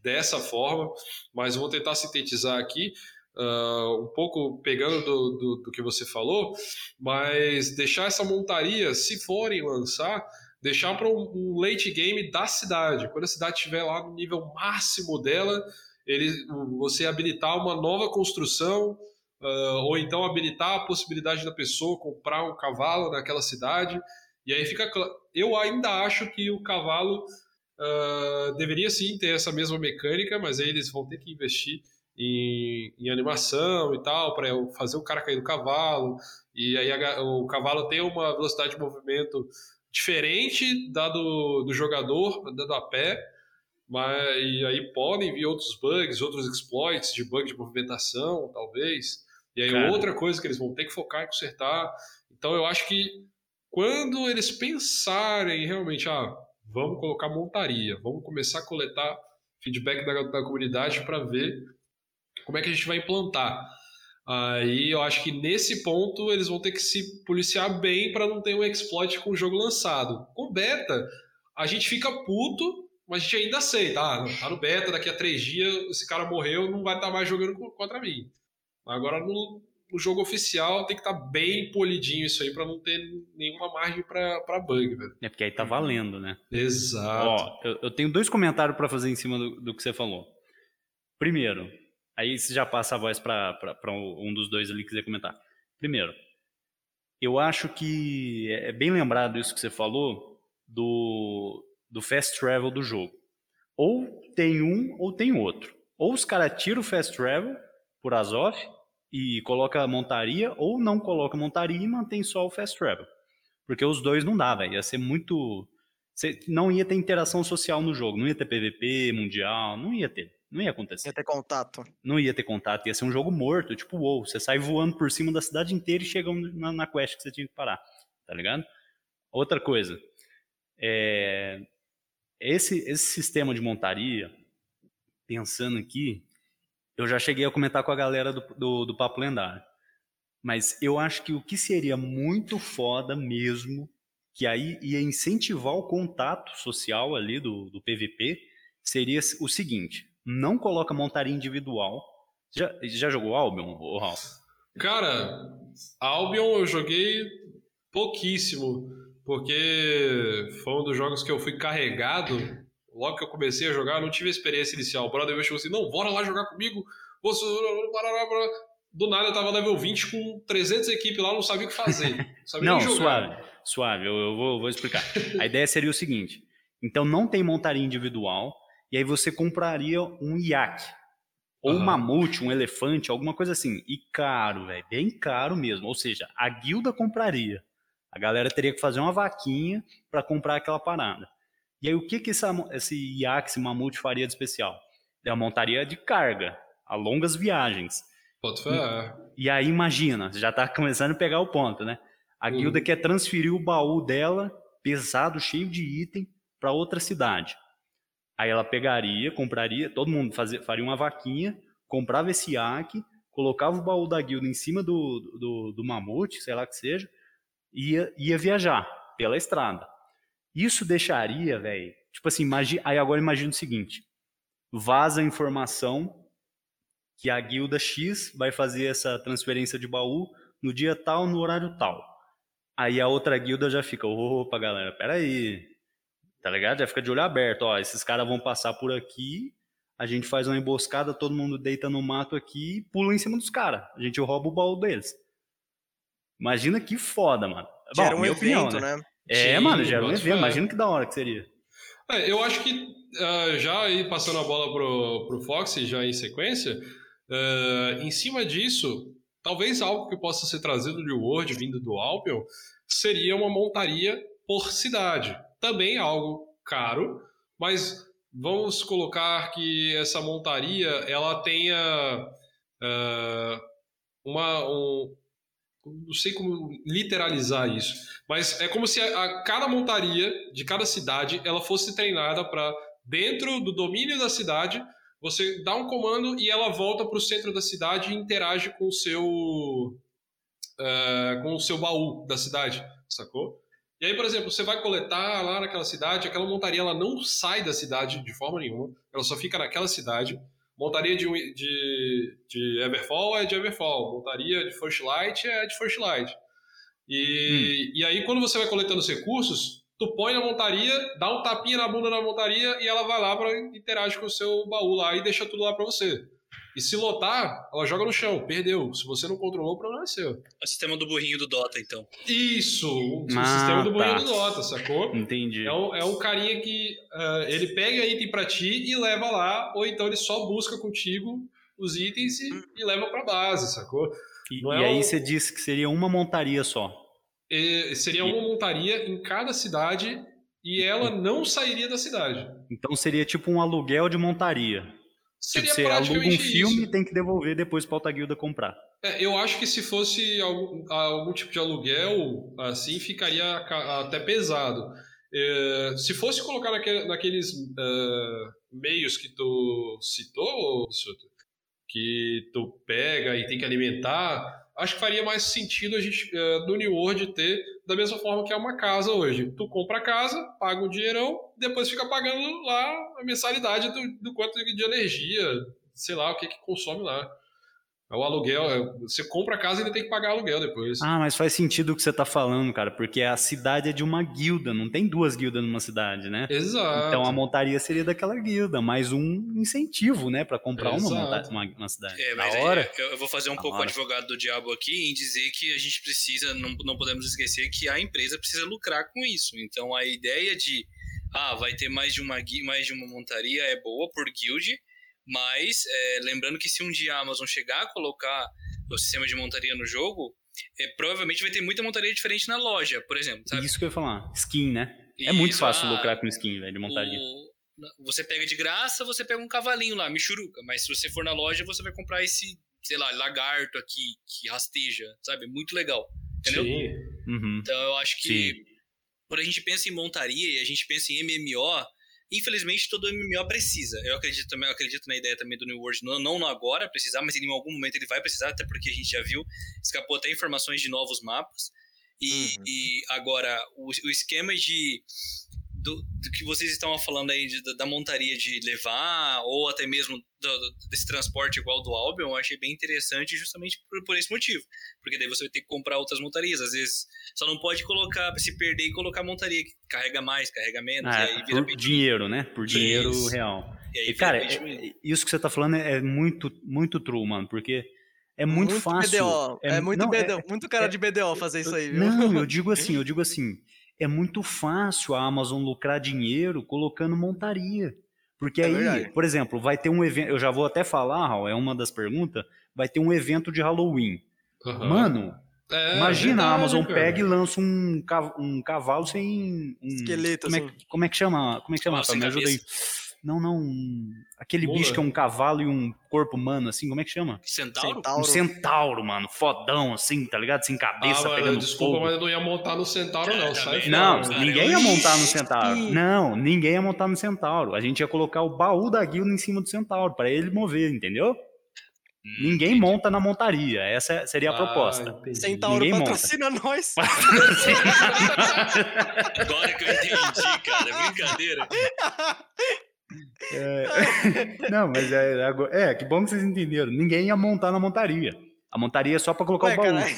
dessa forma, mas vou tentar sintetizar aqui. uh, um pouco pegando do, do, do que você falou, mas deixar essa montaria, se forem lançar, deixar para um, um late game da cidade. Quando a cidade estiver lá no nível máximo dela, ele, você habilitar uma nova construção, uh, ou então habilitar a possibilidade da pessoa comprar um cavalo naquela cidade. E aí fica claro. Eu ainda acho que o cavalo uh, deveria sim ter essa mesma mecânica, mas aí eles vão ter que investir em, em animação e tal, para fazer o cara cair do cavalo. E aí a, o cavalo tem uma velocidade de movimento diferente da do, do jogador, andando a pé. Mas e aí podem vir outros bugs, outros exploits de bug de movimentação, talvez. E aí Cara. outra coisa que eles vão ter que focar em consertar. Então eu acho que quando eles pensarem realmente, ah, vamos colocar montaria, vamos começar a coletar feedback da, da comunidade para ver como é que a gente vai implantar. Aí eu acho que nesse ponto eles vão ter que se policiar bem para não ter um exploit com o jogo lançado. Com beta, a gente fica puto, mas a gente ainda aceita. Ah, tá no beta, daqui a três dias esse cara morreu, não vai estar tá mais jogando contra mim. Agora no, no jogo oficial tem que estar tá bem polidinho isso aí para não ter nenhuma margem para bug, velho. É porque aí tá valendo, né? Exato. Ó, eu, eu tenho dois comentários para fazer em cima do, do que você falou. Primeiro, Aí você já passa a voz para um dos dois ali que quiser comentar. Primeiro, eu acho que é, é bem lembrado isso que você falou do, do fast travel do jogo. Ou tem um ou tem outro. Ou os caras tiram o fast travel por Azof e coloca montaria, ou não coloca montaria e mantém só o fast travel. Porque os dois não dá, velho. Ia ser muito. Não ia ter interação social no jogo. Não ia ter PVP mundial, não ia ter. Não ia acontecer. Ia ter contato. Não ia ter contato, ia ser um jogo morto, tipo WoW. Você sai voando por cima da cidade inteira e chega na, na quest que você tinha que parar, tá ligado? Outra coisa, é, esse, esse sistema de montaria, pensando aqui, eu já cheguei a comentar com a galera do, do, do Papo Lendário. Mas eu acho que o que seria muito foda mesmo, que aí ia incentivar o contato social ali do, do PVP, seria o seguinte: não coloca montaria individual. Já, já jogou Albion, ou Ralph? Cara, Albion eu joguei pouquíssimo, porque foi um dos jogos que eu fui carregado. Logo que eu comecei a jogar, eu não tive experiência inicial. O brother me chegou assim: não, bora lá jogar comigo. Do nada eu tava level 20 com 300 equipes lá, não sabia o que fazer. Não, não suave, suave, eu, eu vou, vou explicar. A ideia seria o seguinte: então não tem montaria individual, e aí você compraria um iaque. Ou uhum. um mamute, um elefante, alguma coisa assim. E caro, velho. Bem caro mesmo. Ou seja, a guilda compraria. A galera teria que fazer uma vaquinha para comprar aquela parada. E aí o que, que essa, esse iaque, esse mamute faria de especial? Ele montaria de carga, a longas viagens. Pode e, e aí imagina, já está começando a pegar o ponto, né? A uhum. guilda quer transferir o baú dela, pesado, cheio de item, para outra cidade. Aí ela pegaria, compraria, todo mundo fazia, faria uma vaquinha, comprava esse iaque, colocava o baú da guilda em cima do, do, do mamute, sei lá que seja, ia, ia viajar pela estrada. Isso deixaria, velho, tipo assim, imagine, aí agora imagina o seguinte, vaza a informação que a guilda X vai fazer essa transferência de baú no dia tal, no horário tal. Aí a outra guilda já fica, opa, galera, peraí, Tá ligado? Já fica de olho aberto. Ó, esses caras vão passar por aqui, a gente faz uma emboscada, todo mundo deita no mato aqui e pula em cima dos caras. A gente rouba o baú deles. Imagina que foda, mano. Gera Bom, um evento, opinião, né? né? É, Sim, mano, gera um evento. É. Imagina que da hora que seria. É, eu acho que uh, já aí passando a bola pro, pro Fox, já em sequência, uh, em cima disso, talvez algo que possa ser trazido de Word vindo do Albion seria uma montaria por cidade também é algo caro, mas vamos colocar que essa montaria ela tenha uh, uma um, não sei como literalizar isso, mas é como se a, a cada montaria de cada cidade ela fosse treinada para dentro do domínio da cidade você dá um comando e ela volta para o centro da cidade e interage com o seu uh, com o seu baú da cidade, sacou? E aí, por exemplo, você vai coletar lá naquela cidade, aquela montaria ela não sai da cidade de forma nenhuma, ela só fica naquela cidade. Montaria de, de, de Everfall é de Everfall, montaria de First Light é de First Light. E, hum. e aí, quando você vai coletando os recursos, tu põe na montaria, dá um tapinha na bunda na montaria e ela vai lá para interagir com o seu baú lá e deixa tudo lá para você. E se lotar, ela joga no chão, perdeu. Se você não controlou, o problema é seu. É o sistema do burrinho do Dota, então. Isso! O ah, sistema do burrinho tá. do Dota, sacou? Entendi. É um, é um carinha que uh, ele pega item pra ti e leva lá, ou então ele só busca contigo os itens e, e leva pra base, sacou? E, e é aí um... você disse que seria uma montaria só. E, seria uma montaria em cada cidade e ela não sairia da cidade. Então seria tipo um aluguel de montaria. Seria tipo, você aluga um filme e tem que devolver depois para outra guilda comprar. É, eu acho que se fosse algum, algum, tipo de aluguel, assim, ficaria até pesado. É, se fosse colocar naquele, naqueles uh, meios que tu citou, que tu pega e tem que alimentar, acho que faria mais sentido a gente, uh, no New World, ter da mesma forma que é uma casa hoje. Tu compra a casa, paga um dinheirão, depois fica pagando lá a mensalidade do, do quanto de energia, sei lá, o que, que consome lá. É o aluguel, é, você compra a casa e ainda tem que pagar aluguel depois. Ah, mas faz sentido o que você está falando, cara, porque a cidade é de uma guilda, não tem duas guildas numa cidade, né? Exato. Então a montaria seria daquela guilda, mais um incentivo, né, para comprar uma, monta uma, uma, cidade. É, mas Na hora, é, eu vou fazer um pouco hora. advogado do diabo aqui em dizer que a gente precisa, não, não podemos esquecer que a empresa precisa lucrar com isso. Então a ideia de, ah, vai ter mais de uma, mais de uma montaria é boa por guild, mas, é, lembrando que se um dia a Amazon chegar a colocar o sistema de montaria no jogo, é, provavelmente vai ter muita montaria diferente na loja, por exemplo. Sabe? Isso que eu ia falar, skin, né? é muito Isso, fácil ah, lucrar com skin, velho, de montaria. o- você pega de graça, você pega um cavalinho lá, michuruca. Mas se você for na loja, você vai comprar esse, sei lá, lagarto aqui, que rasteja, sabe? Muito legal. Entendeu? Sim. Uhum. Então eu acho que quando a gente pensa em montaria e a gente pensa em MMO, infelizmente todo MMO precisa. Eu acredito também, eu acredito na ideia também do New World, não, não agora precisar, mas em algum momento ele vai precisar, até porque a gente já viu, escapou até informações de novos mapas. E, Uhum. e agora, o, o esquema de. Do, do que vocês estavam falando aí de- da, montaria de levar, ou até mesmo do- desse transporte igual do Albion, eu achei bem interessante justamente por, por esse motivo. Porque daí você vai ter que comprar outras montarias. Às vezes só não pode colocar, se perder e colocar montaria que carrega mais, carrega menos, Ah, e aí vira por dinheiro, né? Por dinheiro Isso. real. E aí E, cara, é- é- isso que você tá falando é muito, muito true, mano, porque é muito, fácil. BDO. É, muito não, BDO. muito cara é- de BDO fazer isso aí, viu? Não, eu digo assim, eu digo assim, é muito fácil a Amazon lucrar dinheiro colocando montaria. Porque É aí, por exemplo, vai ter um evento, eu já vou até falar, Raul, é uma das perguntas, vai ter um evento de Halloween. Aham. Mano, É, imagina a verdade, Amazon cara. pega e lança um, um cavalo sem um Esqueleto, como é, assim. que- como é que chama? Como é que chama? Sem Me ajuda aí. Não, não, um- aquele Mula. bicho que é um cavalo e um corpo humano assim, como é que chama? Centauro? Centauro. Um centauro, mano, fodão assim, tá ligado? Sem cabeça, Ah, pegando desculpa, fogo. mas eu não ia montar no Centauro, não. É, Sai fora. Não, cara, ninguém ia montar no. Centauro. Não, ninguém ia montar no Centauro. A gente ia colocar o baú da guilda em cima do Centauro, pra ele mover, entendeu? Hum, Ninguém entendi. monta na montaria. Essa é, seria a proposta. Ah. Centauro Ninguém monta. patrocina nós. Agora que eu entendi, cara. Brincadeira. Não, mas é, agora- é, que bom que vocês entenderam. Ninguém ia montar na montaria. A montaria é só pra colocar Ué, o baú. caralho.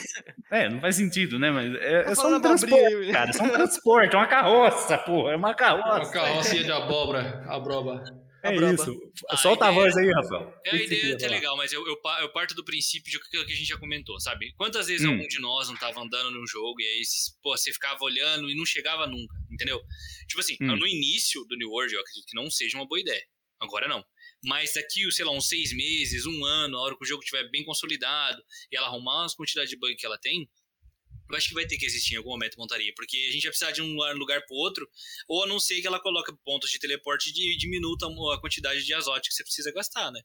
É, não faz sentido, né? Mas é, Tá é só falando um transporte, aí. cara. É só um transporte, é uma carroça, porra. É uma Uma carroça. carrocinha de abóbora, abroba. É a braba. isso. A Solta a ideia- voz aí, Rafael. O É, que a ideia é até falar? legal, mas eu, eu, eu parto do princípio de aquilo que a gente já comentou, sabe? Quantas vezes Hum. algum de nós não tava andando num jogo e aí, pô, você ficava olhando e não chegava nunca, entendeu? Tipo assim, Hum. no início do New World, eu acredito que não seja uma boa ideia. Agora não. Mas daqui, sei lá, uns seis meses, um ano, a hora que o jogo estiver bem consolidado e ela arrumar as quantidades de bug que ela tem, eu acho que vai ter que existir em algum momento montaria, porque a gente vai precisar de um lugar- pro outro, ou a não ser que ela coloque pontos de teleporte e diminuta a quantidade de azote que você precisa gastar, né?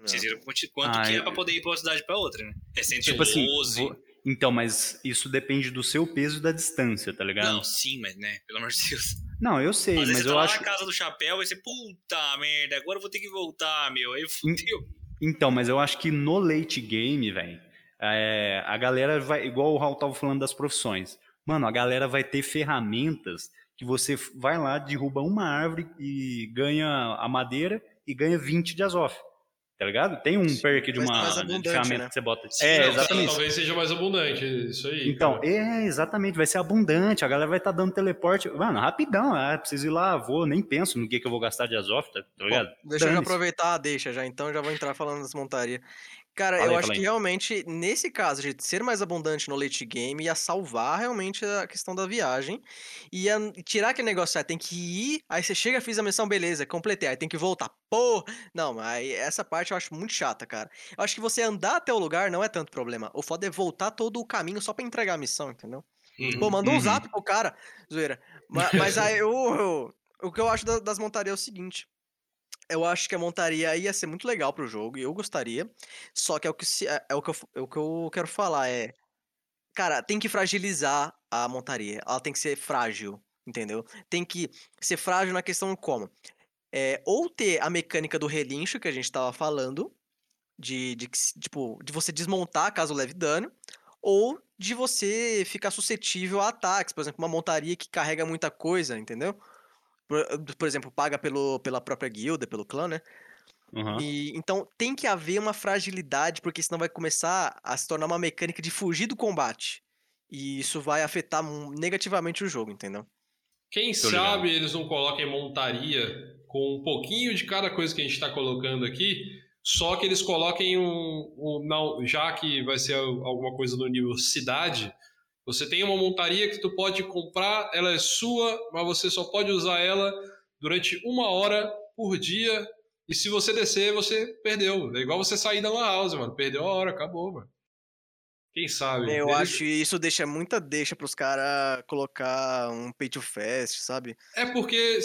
Vocês viram quanto Ah, que é eu- pra poder ir pra uma cidade pra outra, né? É 112. Tipo assim, vou- então, mas isso depende do seu peso e da distância, tá ligado? Não, sim, mas né? Pelo amor de Deus. Não, eu sei, vezes mas você tá eu lá acho. na casa do chapéu e você, puta merda, agora eu vou ter que voltar, meu. Aí fudeu. Então, mas eu acho que no late game, velho, é, a galera vai. Igual o Raul tava falando das profissões. Mano, a galera vai ter ferramentas que você vai lá, derruba uma árvore e ganha a madeira e ganha 20 de Azof. Tá ligado? Tem um perk de uma ferramenta né? que você bota. Sim, é, não, exatamente. Talvez seja mais abundante, isso aí. Então, cara. é, exatamente, vai ser abundante, a galera vai estar dando teleporte, mano, rapidão, ah, preciso ir lá, vou, nem penso no que, que eu vou gastar de Azof, tá, tá ligado? Deixa eu aproveitar a deixa já, então já vou entrar falando das montarias. Cara, Fala eu acho fala que realmente, nesse caso, de ser mais abundante no late game, ia salvar realmente a questão da viagem. Ia tirar aquele negócio, ah, tem que ir, aí você chega, fiz a missão, beleza, completei, aí tem que voltar. Pô! Não, mas essa parte eu acho muito chata, cara. Eu acho que você andar até o lugar não é tanto problema. O foda é voltar todo o caminho só pra entregar a missão, entendeu? Uhum. Pô, mandou um Uhum. zap pro cara, zoeira. Ma- Mas, aí o, o que eu acho da- das montarias é o seguinte. Eu acho que a montaria ia ser muito legal pro jogo, e eu gostaria. Só que é o que, se- é, é o que, eu, é o que eu quero falar, é... Cara, tem que fragilizar a montaria. Ela tem que ser frágil, entendeu? Tem que ser frágil na questão como? É, ou ter a mecânica do relincho que a gente tava falando, de, de, tipo, de você desmontar caso leve dano, ou de você ficar suscetível a ataques, por exemplo, uma montaria que carrega muita coisa, entendeu? Por, por exemplo, paga pelo, pela própria guilda, pelo clã, né? Aham. E, então tem que haver uma fragilidade, porque senão vai começar a se tornar uma mecânica de fugir do combate. E isso vai afetar negativamente o jogo, entendeu? Quem Tô ligado. sabe eles não coloquem montaria com um pouquinho de cada coisa que a gente está colocando aqui, só que eles coloquem um, um- não, já que vai ser alguma coisa no nível cidade, você tem uma montaria que tu pode comprar, ela é sua, mas você só pode usar ela durante uma hora por dia. E se você descer, você perdeu. É igual você sair da lan house, mano. Perdeu a hora, acabou, mano. Quem sabe? Eu Eles- acho que isso deixa muita deixa pros caras colocar um pay to fast, sabe? É porque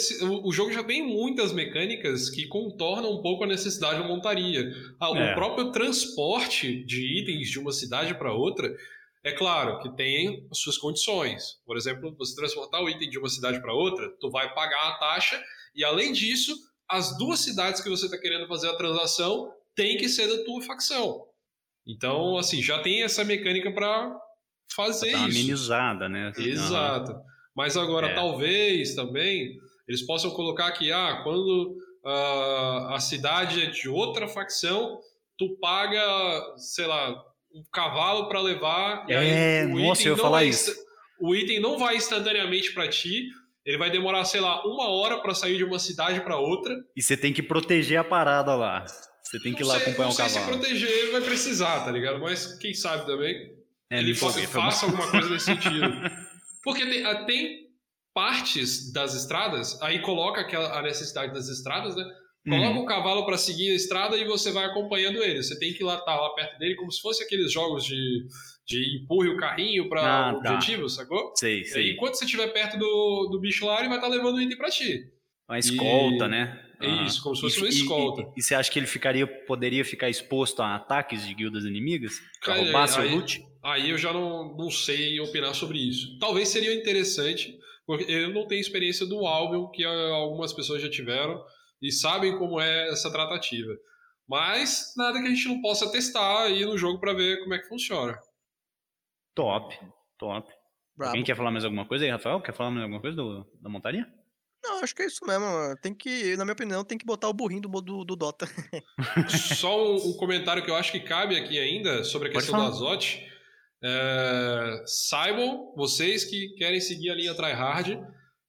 o, jogo já tem muitas mecânicas que contornam um pouco a necessidade da montaria. Ah, É. O próprio transporte de itens de uma cidade para outra, é claro que tem as suas condições. Por exemplo, você transportar o item de uma cidade para outra, tu vai pagar a taxa e além disso, as duas cidades que você está querendo fazer a transação tem que ser da tua facção. Então, assim, já tem essa mecânica para fazer Tá isso. amenizada, né? Exato. Mas agora, É. talvez também eles possam colocar que, ah, quando ah, a cidade é de outra facção, tu paga, sei lá, um cavalo para levar. e aí É, o nossa, item eu ia não falar vai isso. O item não vai instantaneamente para ti. Ele vai demorar, sei lá, uma hora para sair de uma cidade para outra. E você tem que proteger a parada lá. Você tem que ir lá sei, acompanhar não o sei se cavalo. proteger vai precisar, tá ligado? Mas quem sabe também É, ele fa- foi faça alguma coisa nesse sentido. Porque tem, tem partes das estradas, aí coloca aquela, a necessidade das estradas, né? Coloca Uhum. o cavalo para seguir a estrada e você vai acompanhando ele. Você tem que ir lá, tá lá perto dele, como se fosse aqueles jogos de, de empurre o carrinho para Ah, tá. objetivo, sacou? Sei, E aí, sei. enquanto você estiver perto do, do bicho lá, ele vai estar levando o item pra ti. Uma escolta, E- né? É isso, como se fosse E- uma e- escolta. E, e você acha que ele ficaria, poderia ficar exposto a ataques de guildas inimigas? Pra Cara, roubar seu aí- loot? Aí eu já não, não sei opinar sobre isso. Talvez seria interessante, porque eu não tenho experiência do Albion, que ah, algumas pessoas já tiveram e sabem como é essa tratativa. Mas nada que a gente não possa testar aí no jogo para ver como é que funciona. Top, top. Brabo. Alguém quer falar mais alguma coisa aí, Rafael? Quer falar mais alguma coisa do- da montaria? Não, acho que é isso mesmo. Tem que, na minha opinião, tem que botar o burrinho do, do, do Dota. Só um, um comentário que eu acho que cabe aqui ainda sobre a Pode questão do azote. É, saibam, vocês que querem seguir a linha tryhard,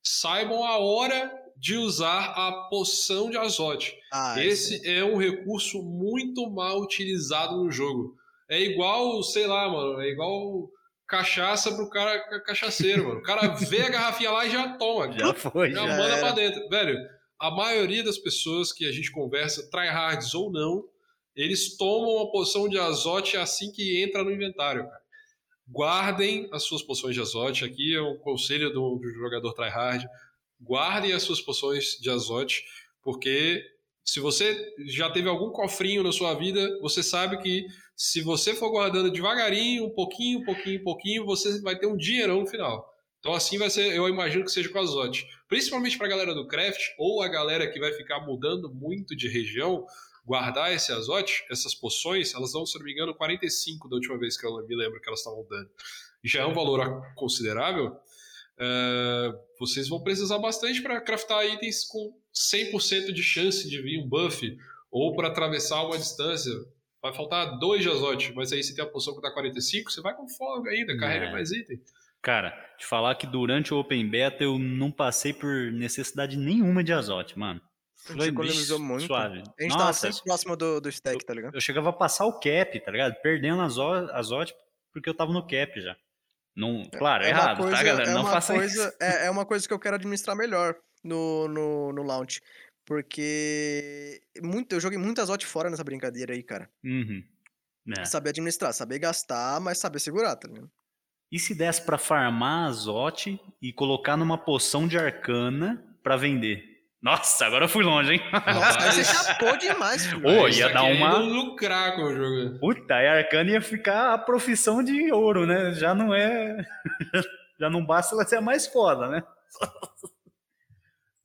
saibam a hora de usar a poção de azote. Ah, Esse é um recurso muito mal utilizado no jogo. É igual, sei lá, mano, é igual cachaça pro cara ca- cachaceiro, mano. O cara vê a garrafinha lá e já toma. Já foi, Já, já. Já manda era. pra dentro. Velho, a maioria das pessoas que a gente conversa, tryhards ou não, eles tomam a poção de azote assim que entra no inventário, cara. Guardem as suas poções de azote. Aqui é um conselho do, do jogador tryhard. Guardem as suas poções de azote, porque se você já teve algum cofrinho na sua vida, você sabe que se você for guardando devagarinho, um pouquinho, um pouquinho, um pouquinho, você vai ter um dinheirão no final. Então assim vai ser, eu imagino que seja com azote. Principalmente pra galera do craft ou a galera que vai ficar mudando muito de região, guardar esse azote, essas poções, elas dão, se não me engano, 45 da última vez que eu me lembro que elas estavam dando. Já é um valor considerável. É, vocês vão precisar bastante para craftar itens com 100% de chance de vir um buff ou para atravessar uma distância. Vai faltar dois de azote, mas aí se tem a poção que dá 45, você vai com folga ainda, carrega É. mais item. Cara, te falar que durante o Open Beta eu não passei por necessidade nenhuma de azote, mano. A gente economizou muito. Suave. A gente tava Nossa, sempre próximo do, do stack, tá ligado? eu chegava a passar o cap, tá ligado? Perdendo azo- azote porque eu tava no cap já. Não, claro, É errado, coisa- tá, galera? é não faça coisa, isso. É, é uma coisa que eu quero administrar melhor no, no, no launch. Porque muito, eu joguei muita azote fora nessa brincadeira aí, cara. Uhum. É. Saber administrar, saber gastar, mas saber segurar, tá ligado? E se desse pra farmar azote e colocar numa poção de arcana pra vender? Nossa, agora eu fui longe, hein? Nossa, você chapou demais. Ô, ia dar querendo uma- lucrar com o jogo. Puta, a arcana ia ficar a profissão de ouro, né? Já não é. Já não basta ela ser a mais foda, né?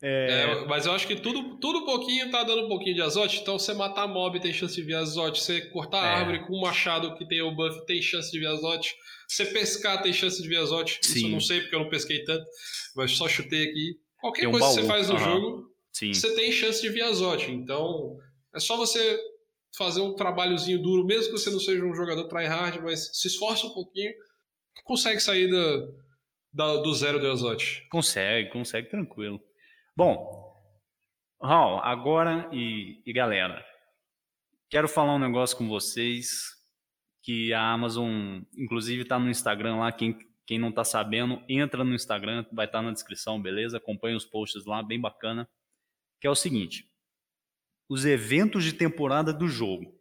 É, mas eu acho que tudo, tudo pouquinho tá dando um pouquinho de azote. Então, você matar mob tem chance de vir azote. Você cortar É. árvore com um machado que tem o buff tem chance de vir azote. Você pescar tem chance de vir azote. Isso eu Sim. não sei porque eu não pesquei tanto, mas só chutei aqui. Qualquer um coisa que você baú, faz no aham. jogo, Sim. você tem chance de vir azote. Então, é só você fazer um trabalhozinho duro, mesmo que você não seja um jogador tryhard, mas se esforça um pouquinho, consegue sair da, da- do zero do azote. Consegue, consegue tranquilo. Bom, Raul, agora e, e galera, quero falar um negócio com vocês que a Amazon, inclusive, está no Instagram lá. Quem, quem não está sabendo, entra no Instagram, vai estar na descrição, beleza? Acompanha os posts lá, bem bacana. Que é o seguinte: os eventos de temporada do jogo.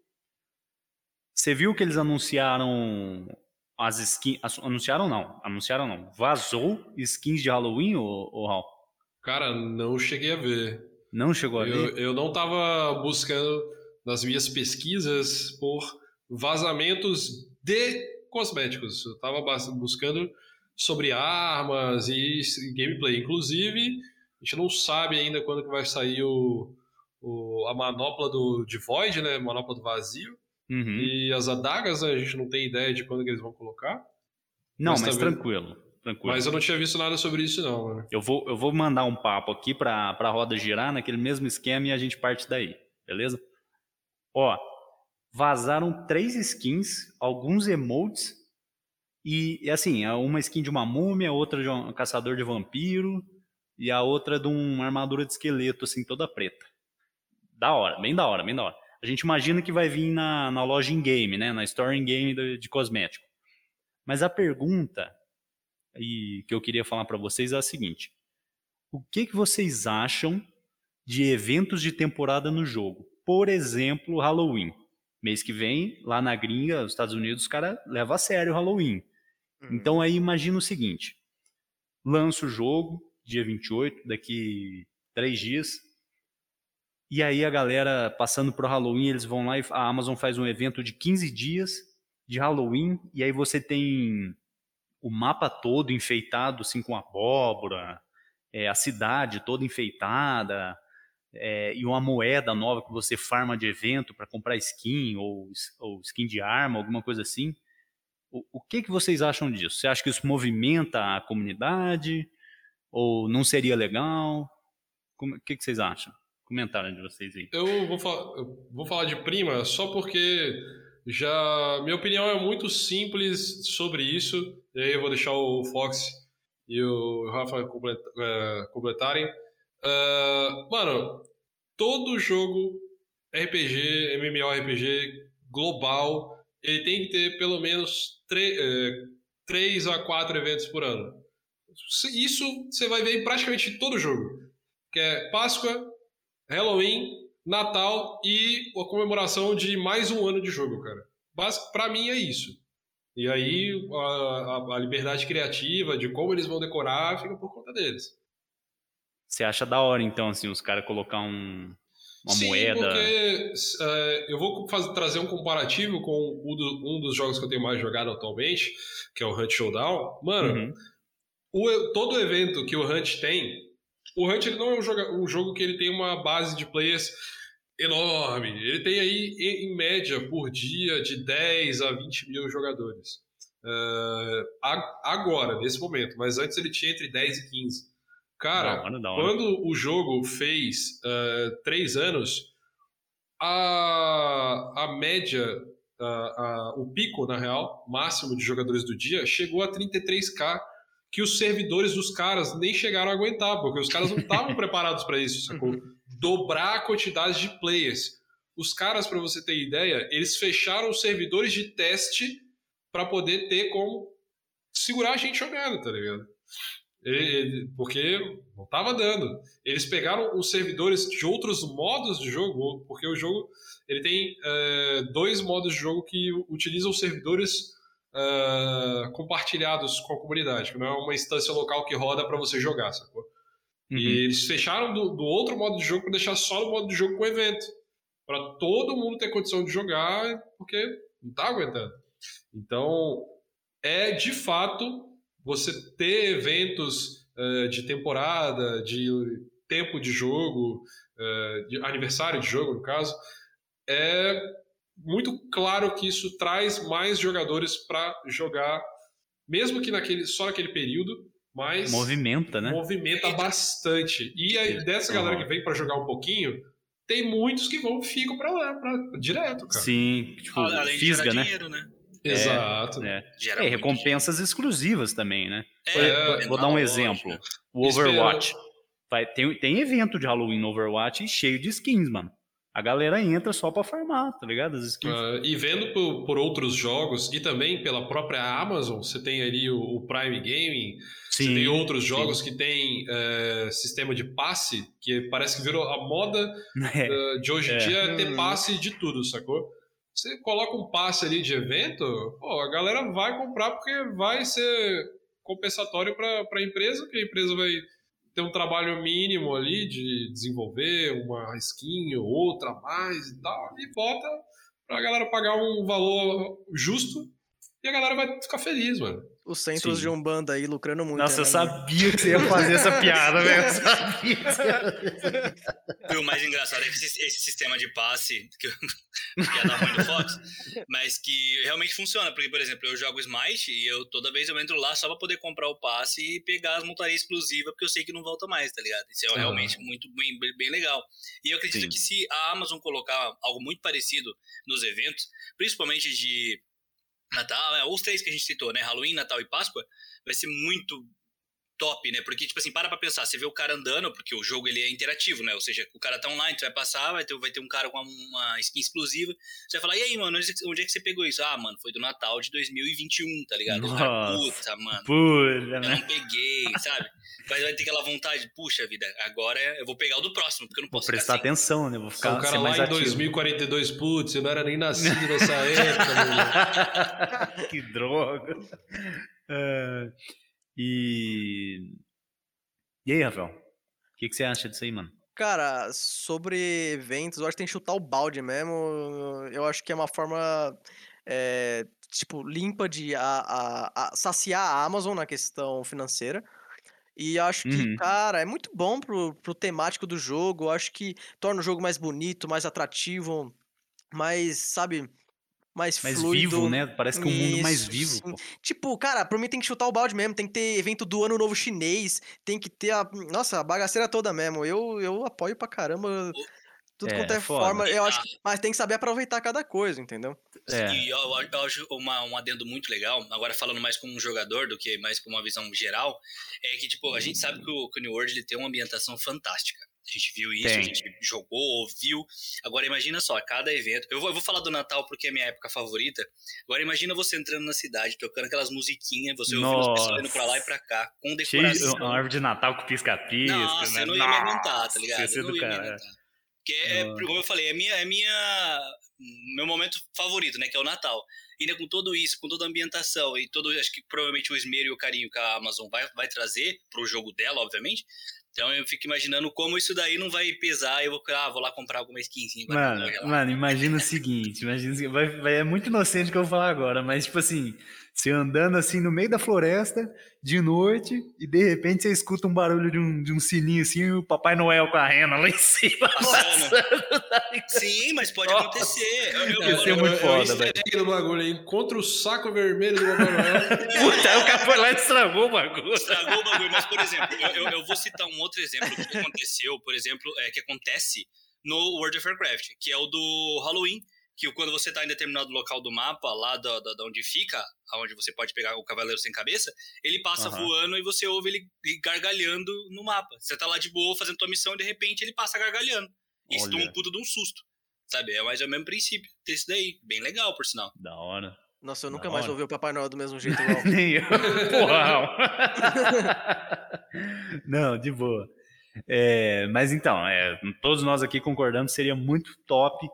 Você viu que eles anunciaram as skins. Anunciaram não, anunciaram não. Vazou skins de Halloween, ô, ô Raul? Cara, não cheguei a ver. Não chegou a ver? Eu, eu não tava buscando nas minhas pesquisas por vazamentos de cosméticos. Eu tava bas- buscando sobre armas e gameplay. Inclusive, a gente não sabe ainda quando que vai sair o, o- a manopla do, de Void, né? Manopla do vazio. Uhum. E as adagas, né? a gente não tem ideia de quando que eles vão colocar. Não, mas mas, também- tranquilo. tranquilo. Mas eu não tinha visto nada sobre isso, não, mano. Eu vou, eu vou mandar um papo aqui para a roda girar naquele mesmo esquema e a gente parte daí, beleza? Ó, vazaram três skins, alguns emotes e, assim, é uma skin de uma múmia, outra de um caçador de vampiro e a outra de uma armadura de esqueleto, assim, toda preta. Da hora, bem da hora, bem da hora. A gente imagina que vai vir na, na loja in-game, né? Na store in-game de, de cosmético. Mas a pergunta e que eu queria falar para vocês é a seguinte: o que, que vocês acham de eventos de temporada no jogo? Por exemplo, Halloween. Mês que vem, lá na gringa, nos Estados Unidos, os caras levam a sério o Halloween. Uhum. Então aí imagina o seguinte: lança o jogo, dia 28, daqui três dias. E aí a galera passando pro Halloween, eles vão lá e a Amazon faz um evento de 15 dias de Halloween, e aí você tem o mapa todo enfeitado assim com abóbora, é, a cidade toda enfeitada, é, e uma moeda nova que você farma de evento para comprar skin ou, ou skin de arma, alguma coisa assim. O, o que, que vocês acham disso? Você acha que isso movimenta a comunidade? Ou não seria legal? O que, que vocês acham? Comentário de vocês aí. Eu vou, fa- eu vou falar de prima só porque já minha opinião é muito simples sobre isso. E aí eu vou deixar o Fox e o Rafa eh, completarem. Ah, mano, todo jogo RPG, MMORPG global, ele tem que ter pelo menos 3 a 4 eventos por ano. Isso você vai ver em praticamente todo jogo. Que é Páscoa, Halloween, Natal e a comemoração de mais um ano de jogo, cara. Basic, pra mim é isso. E aí a, a- a liberdade criativa de como eles vão decorar fica por conta deles. Você acha da hora, então, assim, os caras colocar um, uma Sim, moeda? porque é, eu vou faz- trazer um comparativo com um dos jogos que eu tenho mais jogado atualmente, que é o Hunt Showdown. Mano, Uhum. o- todo evento que o Hunt tem, o Hunt ele não é um, joga- um jogo que ele tem uma base de players enorme. Ele tem aí, em, média, por dia, de 10 a 20 mil jogadores. A- agora, nesse momento. Mas antes ele tinha entre 10 e 15. Cara, Da hora, da hora. quando o jogo fez eh, três anos, a, a média, a- a- o pico, na real, máximo de jogadores do dia, chegou a 33k, que os servidores dos caras nem chegaram a aguentar, porque os caras não estavam preparados para isso, sacou? Dobrar a quantidade de players. Os caras, para você ter ideia, eles fecharam os servidores de teste para poder ter como segurar a gente jogando, tá ligado? Porque não tava dando. Eles pegaram os servidores de outros modos de jogo, porque o jogo ele tem é, dois modos de jogo que utilizam servidores é, compartilhados com a comunidade, que não é uma instância local que roda para você jogar, sacou? Uhum. E eles fecharam do, do outro modo de jogo para deixar só no modo de jogo com evento. Para todo mundo ter condição de jogar, porque não tá aguentando. Então, é de fato você ter eventos eh, de temporada, de tempo de jogo, uh, de aniversário de jogo, no caso, é muito claro que isso traz mais jogadores para jogar, mesmo que naquele, só naquele período, mas movimenta, né? Movimenta bastante. E aí, dessa galera que vem para jogar um pouquinho, tem muitos que vão ficam para lá, pra, direto, cara. Sim, tipo, Além fisga, né? Dinheiro, né? Exato. É, é. é recompensas dinheiro. exclusivas também, né? É, vou dar um exemplo. O Overwatch. Vai, tem, tem evento de Halloween no Overwatch cheio de skins, mano. A galera entra só pra farmar, tá ligado? As skins. Uh, e vendo por, por, outros jogos e também pela própria Amazon, você tem ali o, o Prime Gaming, sim, você tem outros jogos sim. que tem uh, sistema de passe, que parece que virou a moda é. uh, de hoje em é. dia é ter hum. passe de tudo, sacou? Você coloca um passe ali de evento, pô, a galera vai comprar porque vai ser compensatório para a empresa, que a empresa vai ter um trabalho mínimo ali de desenvolver uma skin ou outra mais e tal, e bota para a galera pagar um valor justo e a galera vai ficar feliz, mano. Os centros Sim. de Umbanda aí lucrando muito. Nossa, né, eu sabia que você ia fazer essa piada, velho. Eu sabia que você ia O mais engraçado é esse, esse sistema de passe, que, eu, que ia dar ruim no Fox, mas que realmente funciona. Porque, por exemplo, eu jogo Smite e eu toda vez eu entro lá só pra poder comprar o passe e pegar as montarias exclusivas, porque eu sei que não volta mais, tá ligado? Isso é uhum. realmente muito bem, bem legal. E eu acredito Sim. que se a Amazon colocar algo muito parecido nos eventos, principalmente de Natal, é, os três que a gente citou, né? Halloween, Natal e Páscoa, vai ser muito top, né? Porque, tipo assim, para pra pensar, você vê o cara andando, porque o jogo ele é interativo, né? Ou seja, o cara tá online, tu vai passar, vai ter, vai ter um cara com uma skin exclusiva, você vai falar, e aí, mano, onde, é que você pegou isso? Ah, mano, foi do Natal de 2021, tá ligado? Nossa, cara, puta, mano. Puta, eu né? não peguei, sabe? Mas vai ter aquela vontade, puxa vida, agora eu vou pegar o do próximo, porque eu não posso Vou prestar atenção, né? Vou ficar o cara lá em ativo. 2042, putz, eu não era nem nascido nessa época, Que droga. Uh... E. E aí, Rafael? O que, que você acha disso aí, mano? Cara, sobre eventos, eu acho que tem que chutar o balde mesmo. Eu acho que é uma forma, é, tipo, limpa de a, a, a saciar a Amazon na questão financeira. E acho que, uhum. cara, é muito bom pro, pro temático do jogo. Eu acho que torna o jogo mais bonito, mais atrativo, mais, sabe, mais, mais fluido. vivo, né? Parece que é um mundo mais vivo. Pô. Tipo, cara, pra mim tem que chutar o balde mesmo. Tem que ter evento do ano novo chinês. Tem que ter a. Nossa, a bagaceira toda mesmo. Eu, eu apoio pra caramba. Tudo é, quanto é foda. forma. Eu acho que, mas tem que saber aproveitar cada coisa, entendeu? É. E eu, eu acho uma, um adendo muito legal, agora falando mais como um jogador do que mais com uma visão geral, é que, tipo, a gente sabe que o, que o New World ele tem uma ambientação fantástica. A gente viu isso, Tem. a gente jogou, ouviu. Agora imagina só, cada evento. Eu vou, eu vou, falar do Natal porque é minha época favorita. Agora imagina você entrando na cidade, tocando aquelas musiquinhas, você ouvindo os pessoas indo pra lá e pra cá, com decoração. Cheio, uma árvore de Natal com pisca-pisca. Nossa, né? eu não ia Nossa, me aguentar, tá ligado? Eu não ia me aguentar. Porque é, como eu falei, é minha, é minha meu momento favorito, né? Que é o Natal. E ainda com tudo isso, com toda a ambientação e todo, acho que provavelmente o esmero e o carinho que a Amazon vai, vai trazer pro jogo dela, obviamente, então eu fico imaginando como isso daí não vai pesar. Eu vou, ah, vou lá comprar alguma skinzinha. Mano, mano, imagina o seguinte: imagina vai, vai, é muito inocente o que eu vou falar agora, mas tipo assim, você andando assim no meio da floresta, de noite, e de repente você escuta um barulho de um, de um sininho assim, e o Papai Noel com a rena lá em cima. Sim, mas pode acontecer. Eu, eu, eu, muito foda, velho. no bagulho, encontra o saco vermelho do Papai Noel. Puta, o cara foi lá e estragou o bagulho. Estragou o bagulho, mas por exemplo, eu, eu vou citar um outro exemplo que aconteceu, por exemplo, é, que acontece no World of Warcraft, que é o do Halloween que quando você está em determinado local do mapa, lá da, da, da, onde fica, onde você pode pegar o Cavaleiro Sem Cabeça, ele passa uhum. voando e você ouve ele gargalhando no mapa. Você tá lá de boa fazendo tua missão e de repente ele passa gargalhando. E isso toma um puto de um susto. Sabe? É mais ou menos o mesmo princípio desse daí. Bem legal, por sinal. Da hora. Nossa, eu da nunca hora. mais ouvi o Papai Noel do mesmo jeito. Nem eu. Porra! Não, de boa. É, mas então, é, todos nós aqui concordamos seria muito top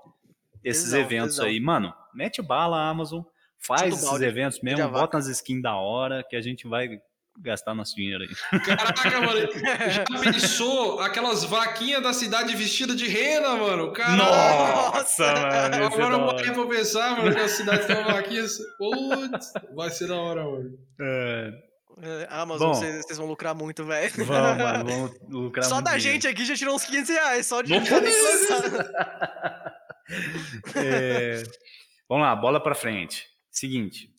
esses exato, eventos exato. aí. Mano, mete bala, Amazon, faz esses eventos mesmo, bota as skins da hora que a gente vai gastar nosso dinheiro aí. Caraca, mano, já pensou aquelas vaquinhas da cidade vestida de rena, mano? Caraca. Nossa, mano. Agora eu parei pra pensar, mano, que a cidade tem uma vaquinha. Putz, vai ser da hora, mano. É, É, Amazon, Bom. vocês vocês vão lucrar muito, velho. Vamos, mano, vamos lucrar Só muito da dinheiro. gente aqui já tirou uns 500 reais, só de! É, Vamos lá, bola pra frente. Seguinte.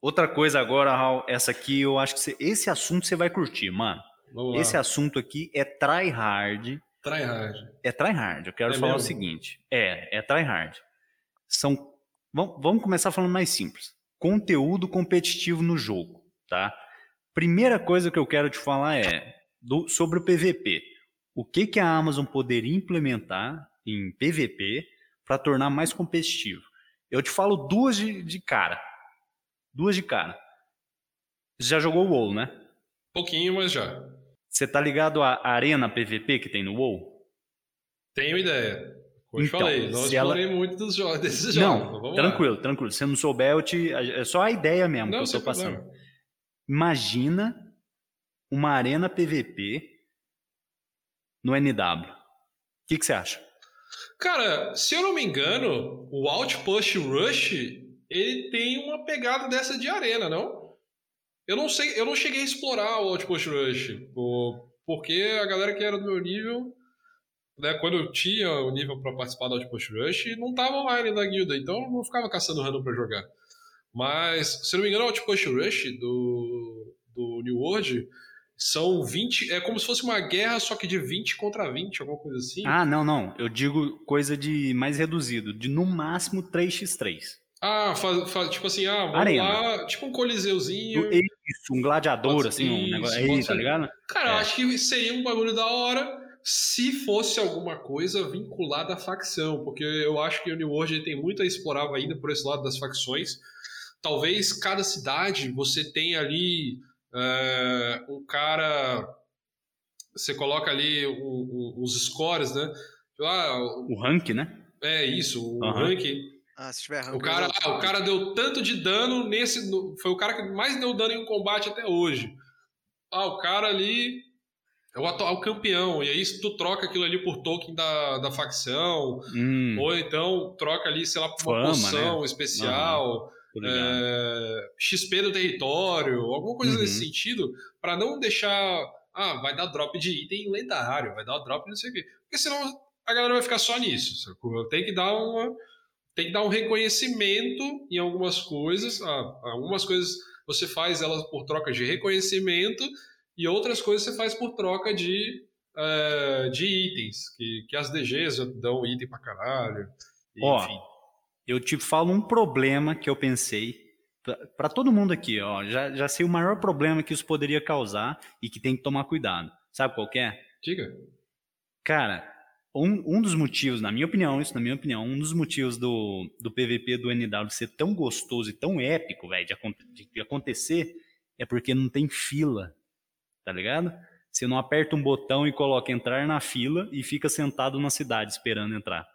Outra coisa agora, Raul, essa aqui eu acho que você- esse assunto você vai curtir, mano. Esse assunto aqui é try hard. Tryhard. É try hard. Eu quero É falar o mesmo? seguinte. É, é try hard. São vamos, vamos começar falando mais simples. Conteúdo competitivo no jogo, tá? Primeira coisa que eu quero te falar é do- sobre o PVP. O que que a Amazon poderia implementar em PVP para tornar mais competitivo? Eu te falo duas de, de cara. Duas de cara. Você já jogou o WoW, né? Pouquinho, mas já. Você tá ligado à Arena PVP que tem no WoW? Tenho ideia. Como eu te Então, falei, não se ela- explorei muito dos jogos, desses jogos. Não, mas vamos tranquilo, tranquilo. Se você não souber, eu te, é só a ideia mesmo Lá. Não, que eu tô passando. problema. Imagina uma arena PVP no NW. O que, que você acha? Cara, se eu não me engano, o Outpost Rush, ele tem uma pegada dessa de arena, não? Eu não sei, eu não cheguei a explorar o Outpost Rush, porque a galera que era do meu nível, né, quando eu tinha o nível pra participar do Outpost Rush, não tava online na guilda, então eu não ficava caçando random pra jogar. Mas, se não me engano, o Outpost Rush do, do New World são 20, é como se fosse uma guerra, só que de 20 contra 20, alguma coisa assim. Ah, não, não. Eu digo coisa de mais reduzido, de no máximo 3x3. Ah, faz, faz- tipo assim, ah, vamos Arena. lá, tipo um coliseuzinho. Isso, um gladiador, ser assim, um negócio pode aí, tá ligado? Cara, eu É. acho que seria um bagulho da hora se fosse alguma coisa vinculada à facção, porque eu acho que o New World tem muito a explorar ainda por esse lado das facções. Talvez cada cidade você tenha ali é, um cara. Você coloca ali o- o- os scores, né? Ah, O rank, né? é isso, o Aham. ranking. Ah, se tiver rank, O cara, ah, o cara deu tanto de dano nesse. no- foi o cara que mais deu dano em um combate até hoje. Ah, o cara ali é o atual campeão. E aí, se tu troca aquilo ali por token da, da facção, Hum, ou então troca ali, sei lá, por uma Fama, poção especial, tô ligado. É, XP do território, alguma coisa Uhum. nesse sentido, pra não deixar. Ah, vai dar drop de item lendário, vai dar drop de não sei o quê. Porque senão a galera vai ficar só nisso. Tem que dar uma. Tem que dar um reconhecimento em algumas coisas. Ah, algumas coisas você faz elas por troca de reconhecimento e outras coisas você faz por troca de, eh, de itens. Que, que as DGs dão item pra caralho. Ó, Enfim. Eu te falo um problema que eu pensei pra- pra todo mundo aqui, ó. Já, já sei o maior problema que isso poderia causar e que tem que tomar cuidado. Sabe qual é? Diga. Cara, um, um dos motivos, na minha opinião, isso na minha opinião, um dos motivos do, do PVP do NW ser tão gostoso e tão épico, velho, de, de- de acontecer, é porque não tem fila, tá ligado? Você não aperta um botão e coloca entrar na fila e fica sentado na cidade esperando entrar.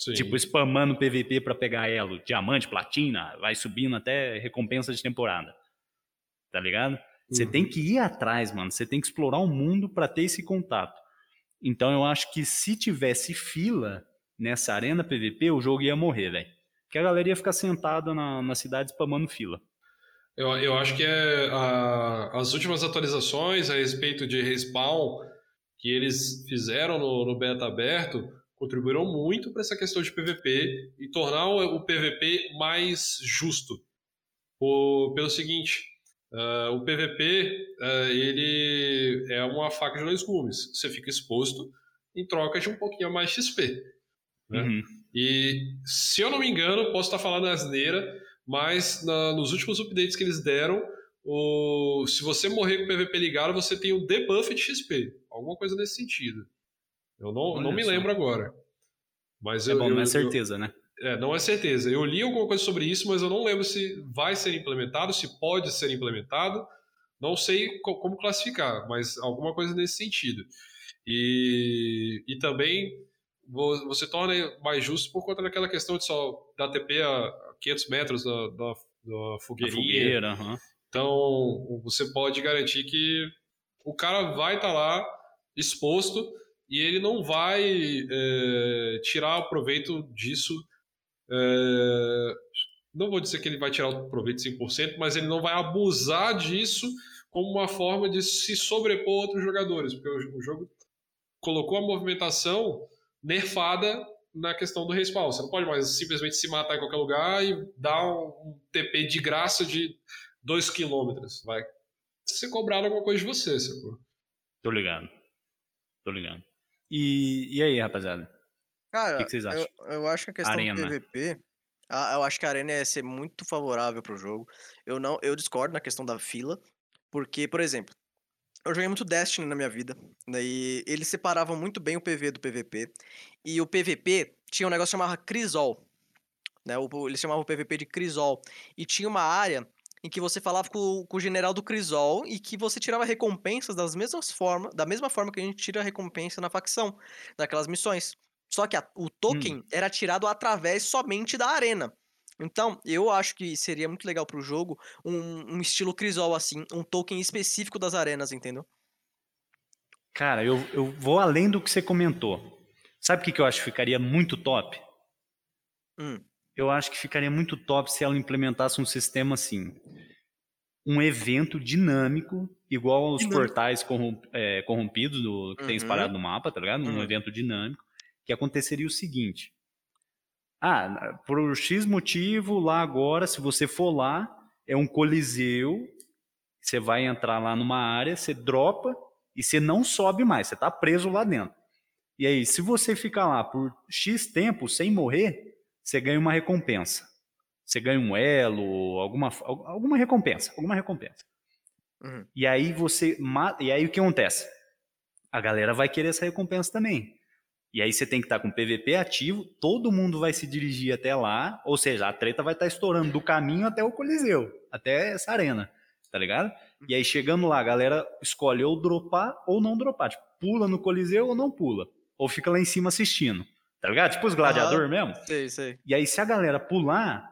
Sim. Tipo, spamando PVP pra pegar elo, diamante, platina, vai subindo até recompensa de temporada. Tá ligado? Você Uhum. tem que ir atrás, mano. Você tem que explorar o mundo pra ter esse contato. Então eu acho que se tivesse fila nessa arena PVP, o jogo ia morrer, velho. Que a galera ia ficar sentada na, na cidade spamando fila. Eu, eu acho que é a- as últimas atualizações a respeito de respawn que eles fizeram no, no beta aberto contribuíram muito para essa questão de PVP e tornar o, PVP mais justo. O- pelo seguinte, ah, o PVP ah, ele é uma faca de dois gumes. Você fica exposto em troca de um pouquinho a mais XP. né? Uhum. E se eu não me engano, posso estar falando asneira, mas na- nos últimos updates que eles deram, o, se você morrer com o PVP ligado, você tem um debuff de XP. Alguma coisa nesse sentido. Eu não, Olha não me só. lembro agora. Mas É eu, bom, eu- não é eu- certeza, né? é, não é certeza. Eu li alguma coisa sobre isso, mas eu não lembro se vai ser implementado, se pode ser implementado. Não sei co- como classificar, mas alguma coisa nesse sentido. E, e também vo- você torna mais justo por conta daquela questão de só dar TP a 500 metros da, da, da fogueirinha. fogueira, aham. Então, você pode garantir que o cara vai estar lá exposto e ele não vai é, tirar o proveito disso é, não vou dizer que ele vai tirar o proveito 100%, mas ele não vai abusar disso como uma forma de se sobrepor a outros jogadores, porque o jogo colocou a movimentação nerfada na questão do respawn. Você não pode mais simplesmente se matar em qualquer lugar e dar um, TP de graça de 2 km. Vai ser cobrado alguma coisa de você, sacou? Tô ligado. Tô ligado. E, e aí, rapaziada? Cara, o que, que vocês acham? Eu, eu acho que a questão Arena. do PVP, eu acho que a arena ia ser muito favorável pro jogo. Eu não, eu discordo na questão da fila, porque, por exemplo, eu joguei muito Destiny na minha vida, daí eles separavam muito bem o PV do PVP, e o PVP tinha um negócio chamado Crisol, né? Eles chamavam o PVP de Crisol, e tinha uma área em que você falava com, com o general do Crisol e que você tirava recompensas das mesmas formas, da mesma forma que a gente tira recompensa na facção, naquelas missões. Só que a- o token era tirado através somente da arena. Então, eu acho que seria muito legal pro jogo um, um estilo Crisol assim, um token específico das arenas, entendeu? Cara, eu, eu vou além do que você comentou. Sabe o que, que eu acho que ficaria muito top? Hum. Eu acho que ficaria muito top se ela implementasse um sistema assim. Um evento dinâmico, igual aos Dinâmico. portais corrom- é, corrompidos do, que tem Uhum. espalhado no mapa, tá ligado? Um Uhum. evento dinâmico, que aconteceria o seguinte. Ah, por X motivo, lá agora, se você for lá, é um coliseu, você vai entrar lá numa área, você dropa e você não sobe mais, você tá preso lá dentro. E aí, se você ficar lá por X tempo sem morrer, você ganha uma recompensa. Você ganha um elo, alguma, al- alguma recompensa, alguma recompensa. Uhum. E aí você mata, e aí o que acontece? A galera vai querer essa recompensa também. E aí você tem que estar com o PVP ativo, todo mundo vai se dirigir até lá, ou seja, a treta vai estar estourando do caminho até o Coliseu, até essa arena, tá ligado? E aí chegando lá, a galera escolhe ou dropar ou não dropar, tipo, pula no Coliseu ou não pula, ou fica lá em cima assistindo, tá ligado? Tipo os gladiador mesmo. Sei, sei. E aí, se a galera pular,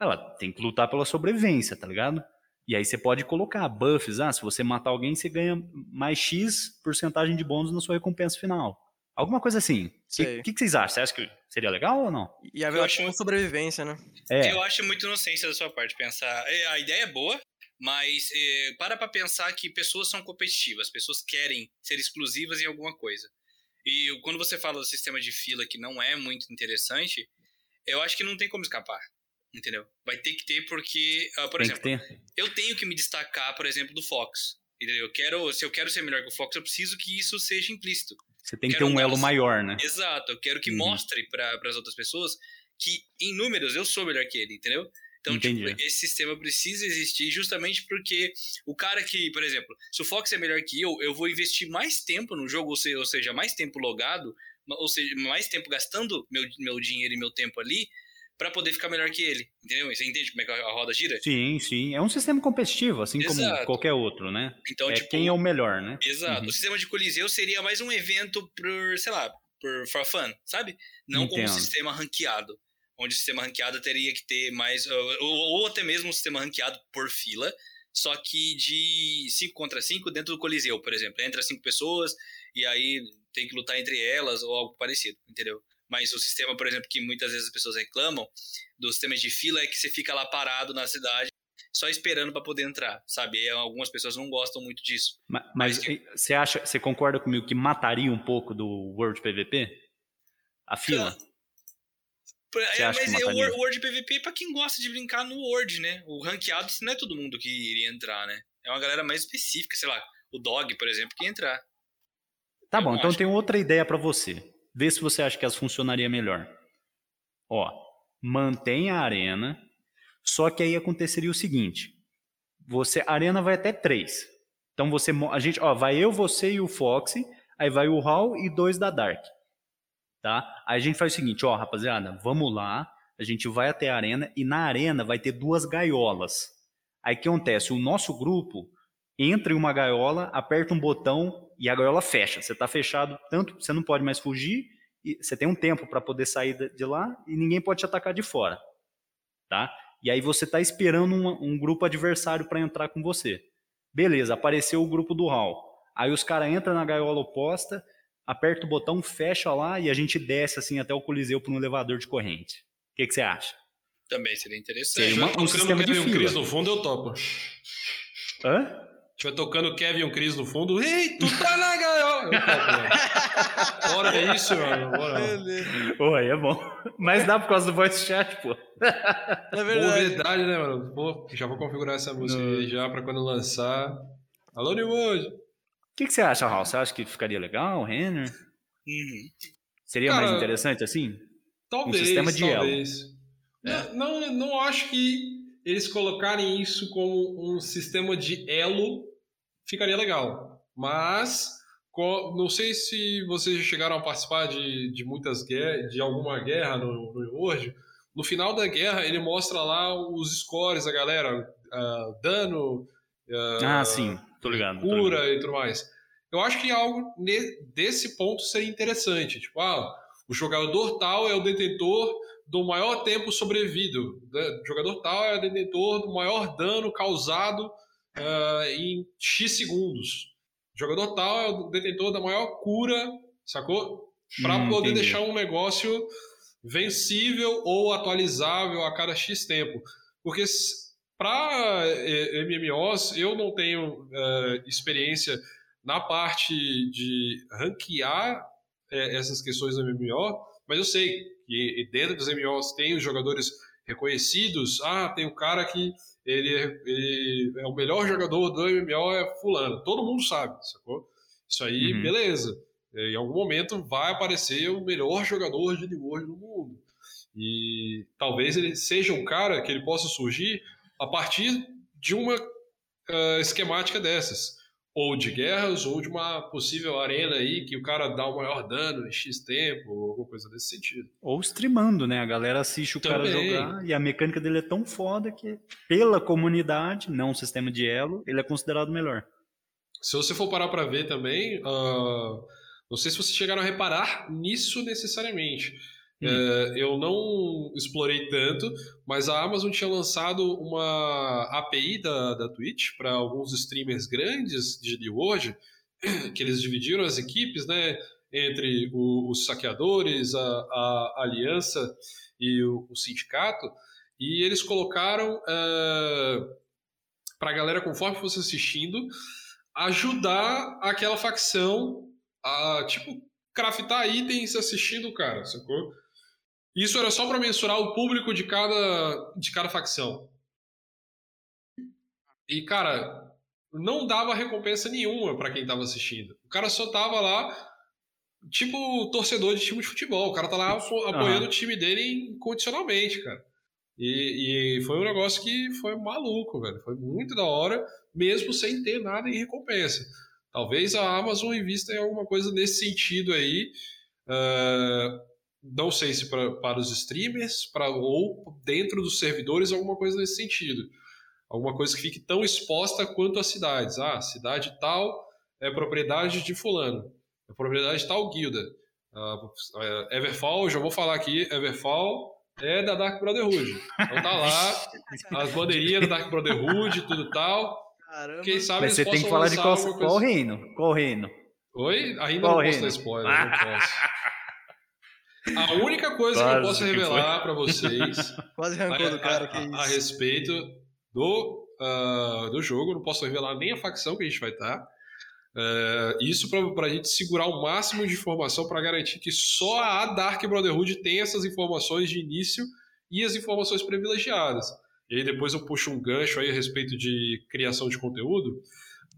ela tem que lutar pela sobrevivência, tá ligado? E aí você pode colocar buffs. Ah, se você matar alguém, você ganha mais X porcentagem de bônus na sua recompensa final. Alguma coisa assim. O que, que, que vocês acham? Você acha que seria legal ou não? E haver Eu uma acho- questão de sobrevivência, né? É, Eu acho muito inocência da sua parte pensar. é, A ideia é boa, mas é, para pra pensar que pessoas são competitivas, pessoas querem ser exclusivas em alguma coisa. E quando você fala do sistema de fila que não é muito interessante, eu acho que não tem como escapar. Entendeu? Vai ter que ter porque, ah, por tem exemplo, eu tenho que me destacar, por exemplo, do Fox. Entendeu? Eu quero, se eu quero ser melhor que o Fox, eu preciso que isso seja implícito. Você tem que ter um elo maior, né? Exato, eu quero que Uhum. mostre para as outras pessoas que, em números, eu sou melhor que ele, entendeu? Então, Entendi. tipo, esse sistema precisa existir justamente porque o cara que, por exemplo, se o Fox é melhor que eu, eu vou investir mais tempo no jogo, ou seja, mais tempo logado, ou seja, mais tempo gastando meu, meu dinheiro e meu tempo ali para poder ficar melhor que ele, entendeu? Você entende como é que a roda gira? Sim, sim. É um sistema competitivo, assim como Exato. qualquer outro, né? Então, é tipo, quem é o melhor, né? Exato. Uhum. O sistema de Coliseu seria mais um evento por, sei lá, por for fun, sabe? Não como um Entendo. sistema ranqueado. Onde o sistema ranqueado teria que ter mais. Ou, ou até mesmo um sistema ranqueado por fila, só que de 5 contra 5 dentro do Coliseu, por exemplo. Entra cinco pessoas e aí tem que lutar entre elas ou algo parecido, entendeu? Mas o sistema, por exemplo, que muitas vezes as pessoas reclamam do sistema de fila é que você fica lá parado na cidade só esperando para poder entrar, sabe? E algumas pessoas não gostam muito disso. Ma- Mas Mas- e, você acha, você concorda comigo que mataria um pouco do World PVP? A fila? Você É, mas é o? Word, Word PVP é pra quem gosta de brincar no Word, né? O ranqueado não é todo mundo que iria entrar, né? É uma galera mais específica, sei lá, o Dog, por exemplo, que ia entrar. Tá Eu bom, então acho. tem outra ideia pra você. Vê se você acha que as funcionaria melhor. Ó, mantém a arena, só que aí aconteceria o seguinte: você, a arena vai até três. Então você, a gente, ó, vai eu, você e o Foxy, aí vai o Hall e dois da Dark, tá? Aí a gente faz o seguinte, ó, rapaziada, vamos lá, a gente vai até a arena e na arena vai ter duas gaiolas. Aí o que acontece? O nosso grupo entra em uma gaiola, aperta um botão e a gaiola fecha. Você está fechado, tanto você não pode mais fugir, você tem um tempo para poder sair de- de lá e ninguém pode te atacar de fora, tá? E aí você está esperando um, um grupo adversário para entrar com você. Beleza, apareceu o grupo do Hall. Aí os caras entram na gaiola oposta, aperta o botão, fecha lá e a gente desce assim até o Coliseu por um elevador de corrente. O que, que você acha? Também seria interessante. Seria Se uma- um tocando sistema de fila. Chris no fundo, eu topo. Hã? Se tiver tocando Kevin e Chris no fundo, ei, tu tá na gaiola! Bora, é isso, mano. Bora. Beleza. Oi, é bom. Mas dá por causa do voice chat, pô. É Pô, verdade. verdade, né, mano? Pô, já vou configurar essa música aí já pra quando lançar. Alô, New World! O que, que você acha, Raul? Você acha que ficaria legal, Renner? Uhum. Seria Cara, mais interessante assim? Talvez, sistema de elo. talvez. Não, não, não acho que eles colocarem isso como um sistema de elo ficaria legal. Mas não sei se vocês já chegaram a participar de, de muitas guerras, de alguma guerra no, no World. No final da guerra, ele mostra lá os scores da galera, ah, dano, Ah, sim. Tô ligado. tô ligado. cura e tudo mais. Eu acho que algo desse ponto seria interessante. Tipo, ah, o jogador tal é o detentor do maior tempo sobrevivido. O jogador tal é o detentor do maior dano causado ah, em X segundos. O jogador tal é o detentor da maior cura, sacou? Para Hum, poder entendi. deixar um negócio vencível ou atualizável a cada X tempo. Porque para MMOs, eu não tenho eh, experiência na parte de ranquear eh, essas questões do MMO, mas eu sei que dentro dos MMOs tem os jogadores reconhecidos. Ah, tem um cara que ele é, ele é o melhor jogador do MMO é fulano. Todo mundo sabe, sacou? Isso aí, Uhum. beleza. Em algum momento vai aparecer o melhor jogador de New World do mundo. E talvez ele seja um cara que ele possa surgir a partir de uma ah, esquemática dessas. Ou de guerras, ou de uma possível arena aí que o cara dá o maior dano em X tempo, ou alguma coisa desse sentido. Ou streamando, né? A galera assiste o cara Também. jogar e a mecânica dele é tão foda que, pela comunidade, não um sistema de elo, ele é considerado melhor. Se você for parar para ver também, ah, não sei se vocês chegaram a reparar nisso necessariamente. Hum. É, eu não explorei tanto, mas a Amazon tinha lançado uma API da, da Twitch para alguns streamers grandes de New World, que eles dividiram as equipes, né, entre o- os saqueadores, a, a aliança e o, o sindicato, e eles colocaram para a galera, conforme fosse assistindo, ajudar aquela facção a, tipo, craftar itens assistindo o cara, sacou? Isso era só para mensurar o público de cada, de cada facção. E, cara, não dava recompensa nenhuma para quem tava assistindo. O cara só tava lá, tipo, torcedor de time de futebol. O cara tá lá apo- apoiando o time dele incondicionalmente, cara. E, e foi um negócio que foi maluco, velho. Foi muito da hora, mesmo sem ter nada em recompensa. Talvez a Amazon invista em alguma coisa nesse sentido aí. ah, não sei se pra, para os streamers pra, ou dentro dos servidores, alguma coisa nesse sentido. Alguma coisa que fique tão exposta quanto as cidades. Ah, cidade tal é propriedade de fulano. É propriedade de tal guilda. É, Everfall, já vou falar aqui, Everfall é da Dark Brotherhood. Então tá lá, as bandeirinhas da Dark Brotherhood, tudo tal. Caramba. Quem sabe Mas você tem que falar de qual, qual coisa- reino? Qual reino? Oi? Ainda Qual não posso reino? dar spoiler, não posso. A única coisa que eu Quase posso que revelar pra vocês Quase arrancou do cara, que a- a isso. respeito do, ah, do jogo, não posso revelar nem a facção que a gente vai estar. Eh, isso para a gente segurar o máximo de informação para garantir que só a Dark Brotherhood tem essas informações de início e as informações privilegiadas. E aí depois eu puxo um gancho aí a respeito de criação de conteúdo,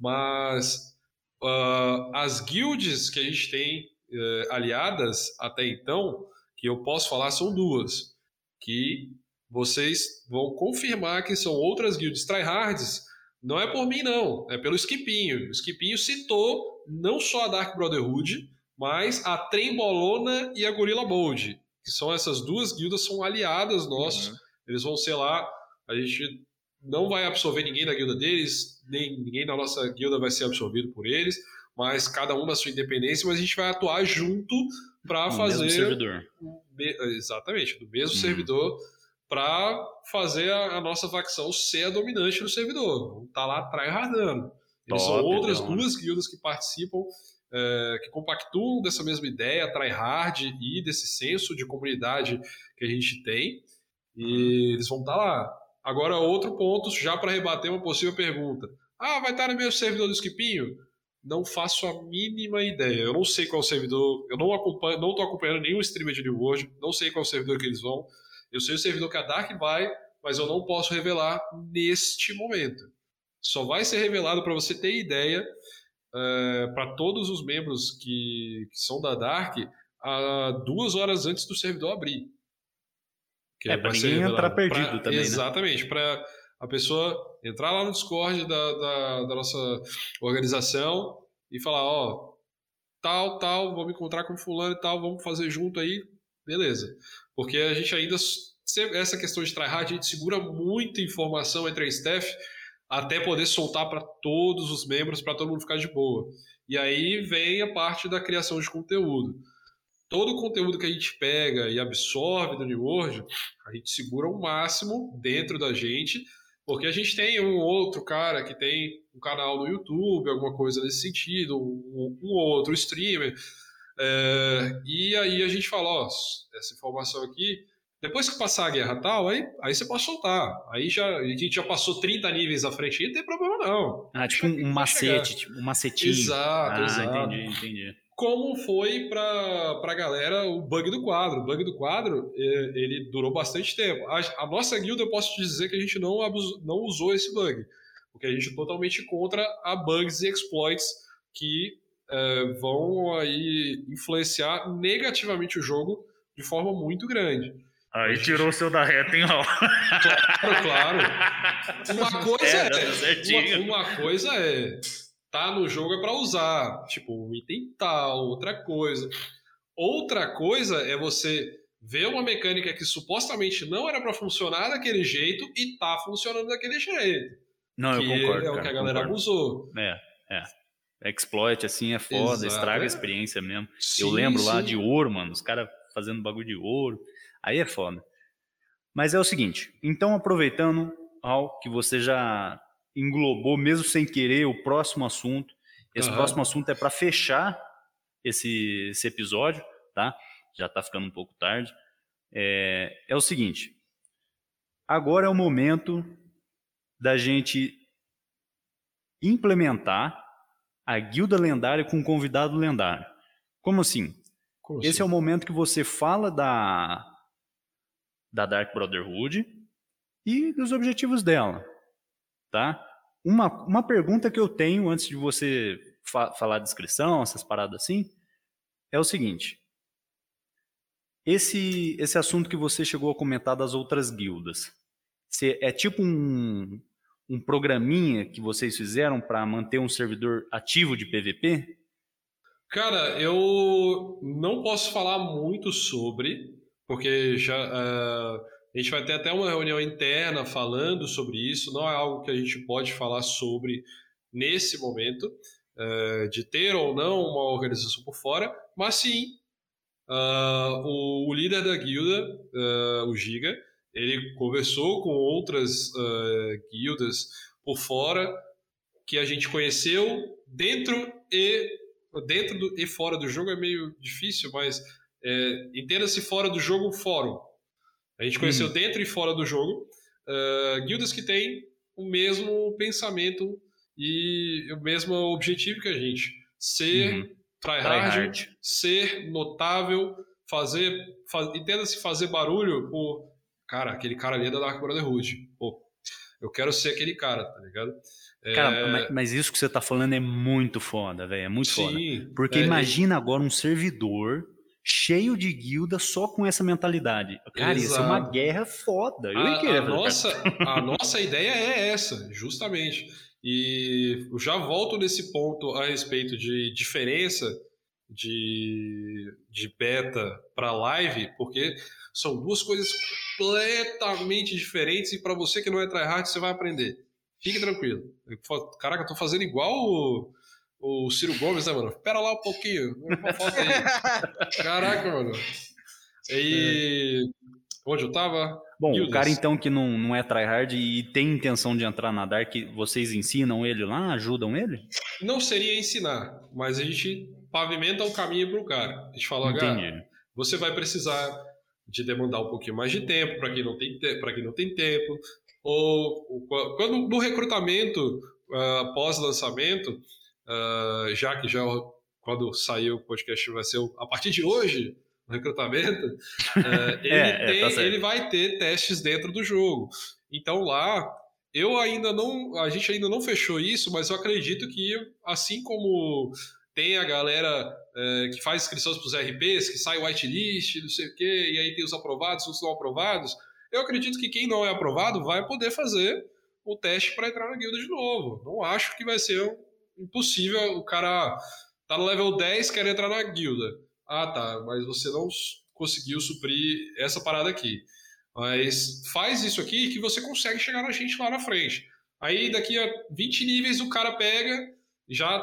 mas ah, as guilds que a gente tem eh, aliadas até então, que eu posso falar, são duas, que vocês vão confirmar que são outras guilds tryhards, não é por mim não, é pelo Skipinho. O Skipinho citou não só a Dark Brotherhood, mas a Trembolona e a Gorilla Bold, que são essas duas guildas, são aliadas nossas, Uhum. eles vão ser lá, a gente não vai absorver ninguém da guilda deles, nem ninguém da nossa guilda vai ser absorvido por eles, mas cada um na sua independência, mas a gente vai atuar junto para fazer mesmo servidor. me- exatamente, do mesmo Uhum. servidor para fazer a, a nossa facção ser a dominante no servidor. Tá lá tryhardando. Eles são outras então. duas guildas que participam, é, que compactuam dessa mesma ideia, tryhard e desse senso de comunidade que a gente tem. E eles vão estar lá. Agora, outro ponto, já para rebater uma possível pergunta. Ah, vai estar no meu servidor do Skipinho? Não faço a mínima ideia. Eu não sei qual servidor. Eu não acompanho, não estou acompanhando nenhum streamer de New World. Não sei qual servidor que eles vão. Eu sei o servidor que a Dark vai, mas eu não posso revelar neste momento. Só vai ser revelado para você ter ideia é, para todos os membros que, que, são da Dark a duas horas antes do servidor abrir. Que é, para ninguém entrar perdido pra, também. Né? Exatamente, né? para a pessoa entrar lá no Discord da, da, da, nossa organização e falar: ó, tal, tal, vou me encontrar com fulano e tal, vamos fazer junto aí, beleza. Porque a gente ainda, essa questão de tryhard, a gente segura muita informação entre a staff até poder soltar para todos os membros, para todo mundo ficar de boa. E aí vem a parte da criação de conteúdo. Todo o conteúdo que a gente pega e absorve do New World, a gente segura o máximo dentro da gente, porque a gente tem um outro cara que tem um canal no YouTube, alguma coisa nesse sentido, um, um outro streamer. É, e aí a gente fala, ó, essa informação aqui depois que passar a guerra tal, aí, aí você pode soltar. Aí já, a gente já passou 30 níveis à frente e não tem problema não. Ah, tipo um, um macete, tipo um macetinho. Exato, ah, exato. entendi, entendi. Como foi pra, pra galera o bug do quadro. O bug do quadro, ele durou bastante tempo. A, a nossa guilda, eu posso te dizer que a gente não, abus, não usou esse bug. Porque a gente é totalmente contra a bugs e exploits que é, vão aí influenciar negativamente o jogo de forma muito grande. Aí tirou o seu da reta, hein, Raul? Claro, claro. Uma coisa é, uma, uma, coisa é tá no jogo é para usar, tipo, um item tal, outra coisa. Outra coisa é você ver uma mecânica que supostamente não era para funcionar daquele jeito e tá funcionando daquele jeito. Não, eu concordo. É o que a galera concordo. abusou. É, é. Exploit, assim, é foda, Exato, estraga é. a experiência mesmo. Sim, eu lembro lá sim. de ouro, mano, os caras fazendo bagulho de ouro. Aí é foda. Mas é o seguinte, então aproveitando, Al, que você já englobou, mesmo sem querer, o próximo assunto. Esse Aham. próximo assunto é para fechar esse, esse episódio, tá? Já tá ficando um pouco tarde. É, é o seguinte, agora é o momento da gente implementar a guilda lendária com um convidado lendário. Como assim? Como Esse assim? é o momento que você fala da, da Dark Brotherhood e dos objetivos dela, tá? Uma, uma pergunta que eu tenho antes de você fa falar a descrição, essas paradas assim, é o seguinte. Esse, esse assunto que você chegou a comentar das outras guildas, é tipo um, um programinha que vocês fizeram para manter um servidor ativo de PVP? Cara, eu não posso falar muito sobre, porque já ah, a gente vai ter até uma reunião interna falando sobre isso. Não é algo que a gente pode falar sobre nesse momento, eh, de ter ou não uma organização por fora, mas sim ah, o, o líder da guilda, ah, o Giga, ele conversou com outras ah, guildas por fora que a gente conheceu dentro e dentro do, e fora do jogo é meio difícil, mas é, entenda-se fora do jogo o fórum. A gente conheceu Uhum. dentro e fora do jogo ah, guildas que têm o mesmo pensamento e o mesmo objetivo que a gente. Ser Uhum. tryhard, Tryhard. ser notável, fazer, fa entenda-se fazer barulho por cara, aquele cara ali é da Dark Brotherhood. Pô, eu quero ser aquele cara, tá ligado? Cara, É, mas, isso que você tá falando é muito foda, velho. É muito foda. sim, Porque é, imagina agora um servidor cheio de guilda só com essa mentalidade. Cara, isso é uma Exato. guerra foda. Eu a, querer a nossa, a nossa ideia é essa, justamente. E eu já volto nesse ponto a respeito de diferença de, de beta para live, porque são duas coisas completamente diferentes e para você que não é tryhard, você vai aprender. Fique tranquilo. Caraca, eu tô fazendo igual o, o Ciro Gomes, né, mano? Espera lá um pouquinho. Uma foto aí. Caraca, mano. E... Onde eu tava? Bom, o Guildas. cara então que não, não é tryhard e tem intenção de entrar na Dark, vocês ensinam ele lá, ajudam ele? Não seria ensinar, mas a gente pavimenta o caminho pro cara. A gente fala, cara, Entendi. você vai precisar de demandar um pouquinho mais de tempo para quem não tem para quem não tem tempo ou, ou quando no recrutamento uh, pós lançamento uh, já que já quando sair o podcast vai ser a partir de hoje o recrutamento uh, ele, é, tem, é, tá ele vai ter testes dentro do jogo então lá eu ainda não a gente ainda não fechou isso mas eu acredito que assim como tem a galera é, que faz inscrições para os RPs, que sai whitelist, não sei o quê, e aí tem os aprovados, os não aprovados. Eu acredito que quem não é aprovado vai poder fazer o teste para entrar na guilda de novo. Não acho que vai ser impossível o cara tá no level 10 quer entrar na guilda. Ah, tá, mas você não conseguiu suprir essa parada aqui. Mas faz isso aqui que você consegue chegar na gente lá na frente. Aí daqui a 20 níveis o cara pega, já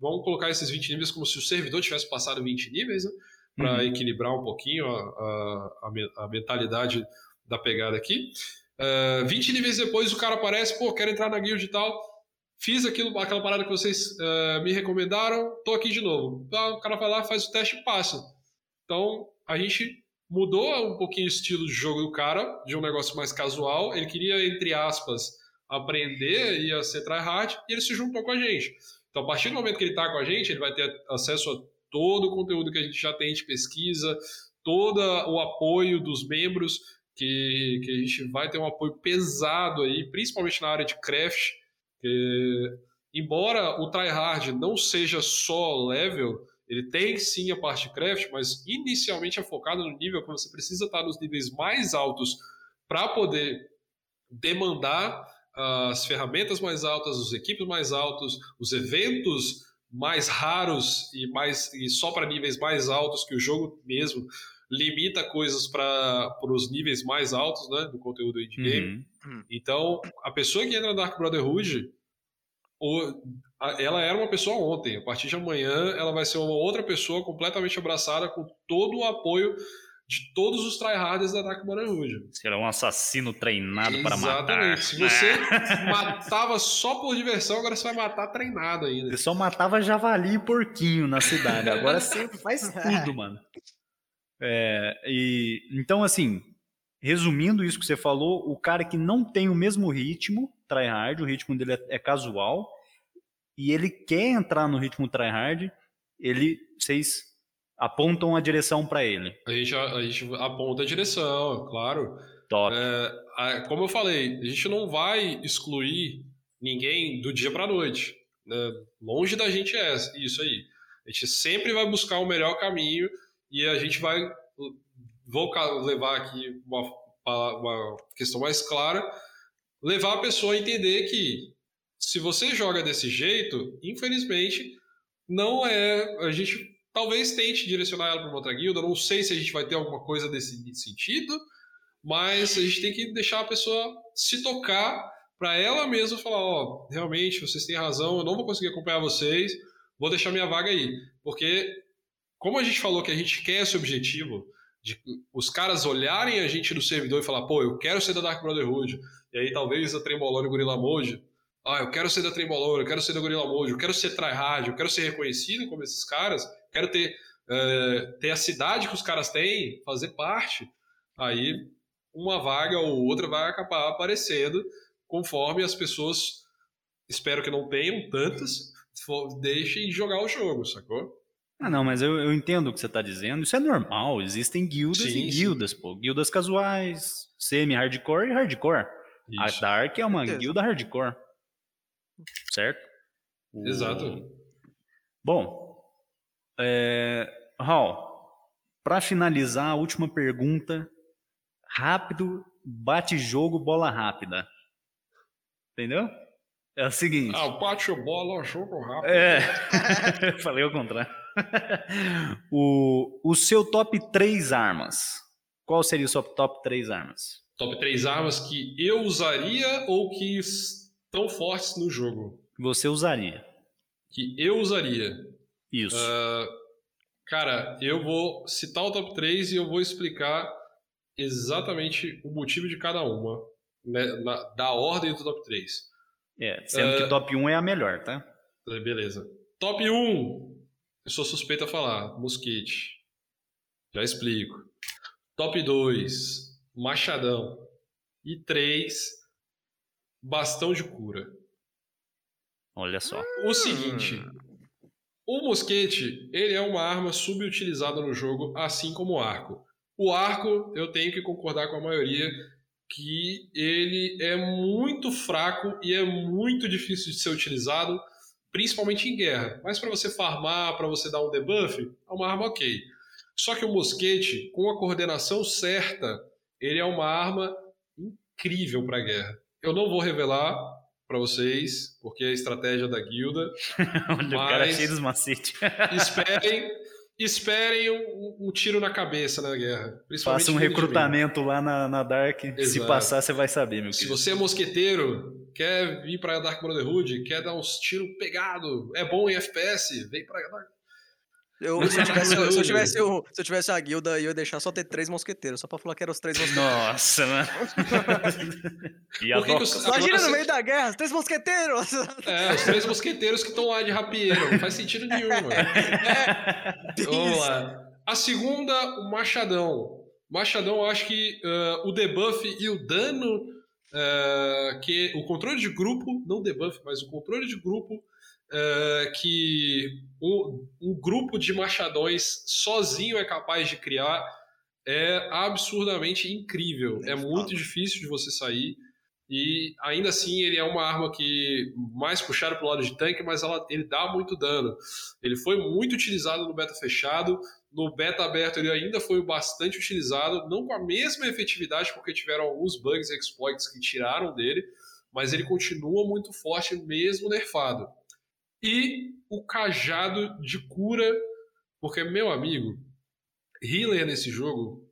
vamos colocar esses 20 níveis como se o servidor tivesse passado 20 níveis, né? Para uhum. equilibrar um pouquinho a, a, a, mentalidade da pegada aqui. Uh, eh, 20 níveis depois o cara aparece, pô, quero entrar na guild e tal. Fiz aquilo, aquela parada que vocês uh, me recomendaram, tô aqui de novo. Então, o cara vai lá, faz o teste e passa. Então a gente mudou um pouquinho o estilo de jogo do cara, de um negócio mais casual. Ele queria, entre aspas, aprender, ia ser tryhard, e ele se juntou com a gente. Então, a partir do momento que ele está com a gente, ele vai ter acesso a todo o conteúdo que a gente já tem de pesquisa, todo o apoio dos membros, que, que a gente vai ter um apoio pesado aí, principalmente na área de craft. Que, embora o tryhard não seja só level, ele tem sim a parte de craft, mas inicialmente é focado no nível que você precisa estar nos níveis mais altos para poder demandar as ferramentas mais altas, os equipes mais altos, os eventos mais raros e mais e só para níveis mais altos que o jogo mesmo limita coisas para os níveis mais altos, né, do conteúdo indie game. Uhum. Então, a pessoa que entra na Dark Brotherhood, ou, ela era uma pessoa ontem. A partir de amanhã, ela vai ser uma outra pessoa completamente abraçada com todo o apoio de todos os tryhards da Dark Brotherhood. Será um assassino treinado para matar. Exatamente. Se você matava só por diversão, agora você vai matar treinado ainda. Você só matava javali e porquinho na cidade. Agora você faz tudo, mano. É, e, então, assim, resumindo isso que você falou, o cara que não tem o mesmo ritmo, tryhard, o ritmo dele é, é casual, e ele quer entrar no ritmo tryhard, ele, vocês apontam a direção para ele. A gente, a, a, gente aponta a direção, claro. Top. É, a, como eu falei, a gente não vai excluir ninguém do dia para noite. Né? Longe da gente é isso aí. A gente sempre vai buscar o melhor caminho e a gente vai vou levar aqui uma, uma questão mais clara, levar a pessoa a entender que se você joga desse jeito, infelizmente, não é a gente Talvez tente direcionar ela para uma outra guilda. Não sei se a gente vai ter alguma coisa desse sentido, mas a gente tem que deixar a pessoa se tocar para ela mesma falar: ó, oh, realmente vocês têm razão, eu não vou conseguir acompanhar vocês, vou deixar minha vaga aí. Porque, como a gente falou que a gente quer esse objetivo, de os caras olharem a gente no servidor e falar: pô, eu quero ser da Dark Brotherhood, e aí talvez a Trembolone e o Gorilla Mode. Ah, eu quero ser da Trembolone, eu quero ser da Gorilla Mode, eu quero ser tryhard, eu quero ser reconhecido como esses caras quero ter, uh, ter a cidade que os caras têm, fazer parte, aí uma vaga ou outra vai acabar aparecendo conforme as pessoas, espero que não tenham tantas, deixem de jogar o jogo, sacou? Ah, não, mas eu, eu entendo o que você está dizendo. Isso é normal. Existem guildas sim, e guildas, sim. pô. Guildas casuais, semi-hardcore e hardcore. Isso. A Dark é uma guilda hardcore. Certo? Exato. Bom, é, Raul, para finalizar, a última pergunta. Rápido, bate jogo, bola rápida. Entendeu? É o seguinte. Ah, bate bola, jogo rápido. É. Falei ao contrário. o, o seu top 3 armas. Qual seria o seu top 3 armas? Top 3 armas que eu usaria ou que estão fortes no jogo? Você usaria. Que eu usaria. Isso. Uh, cara, eu vou citar o top 3 e eu vou explicar exatamente o motivo de cada uma, né, na, da ordem do top 3. É, sendo uh, que top 1 é a melhor, tá? Beleza. Top 1, eu sou suspeito a falar, mosquete. Já explico. Top 2, machadão. E 3, bastão de cura. Olha só. O seguinte, o mosquete, ele é uma arma subutilizada no jogo, assim como o arco. O arco, eu tenho que concordar com a maioria que ele é muito fraco e é muito difícil de ser utilizado, principalmente em guerra. Mas para você farmar, para você dar um debuff, é uma arma ok. Só que o mosquete, com a coordenação certa, ele é uma arma incrível para guerra. Eu não vou revelar para vocês, porque é a estratégia da guilda. Olha, o cara é cheio dos macetes. esperem, esperem um, um, tiro na cabeça na guerra. Faça um recrutamento lá na, na Dark. Exato. Se passar, você vai saber, meu Se querido. você é mosqueteiro, quer vir para Dark Brotherhood, quer dar uns tiros pegado, é bom em FPS, vem para Dark eu, se, eu tivesse, se, eu tivesse, o, se eu tivesse a guilda, eu ia deixar só ter três mosqueteiros, só pra falar que eram os três mosqueteiros. Nossa, mano. e a que que os, Imagina no meio da guerra, os três mosqueteiros! É, os três mosqueteiros que estão lá de rapieiro. Não faz sentido nenhum, mano. É, Vamos lá. A segunda, o Machadão. Machadão, eu acho que uh, o debuff e o dano. Uh, que o controle de grupo, não debuff, mas o controle de grupo uh, que um, um, grupo de machadões sozinho é capaz de criar é absurdamente incrível. É, é muito difícil de você sair. E ainda assim ele é uma arma que mais puxada para o lado de tanque, mas ela, ele dá muito dano. Ele foi muito utilizado no beta fechado, no beta aberto ele ainda foi bastante utilizado, não com a mesma efetividade, porque tiveram alguns bugs e exploits que tiraram dele, mas ele continua muito forte mesmo nerfado e o cajado de cura, porque, meu amigo, healer nesse jogo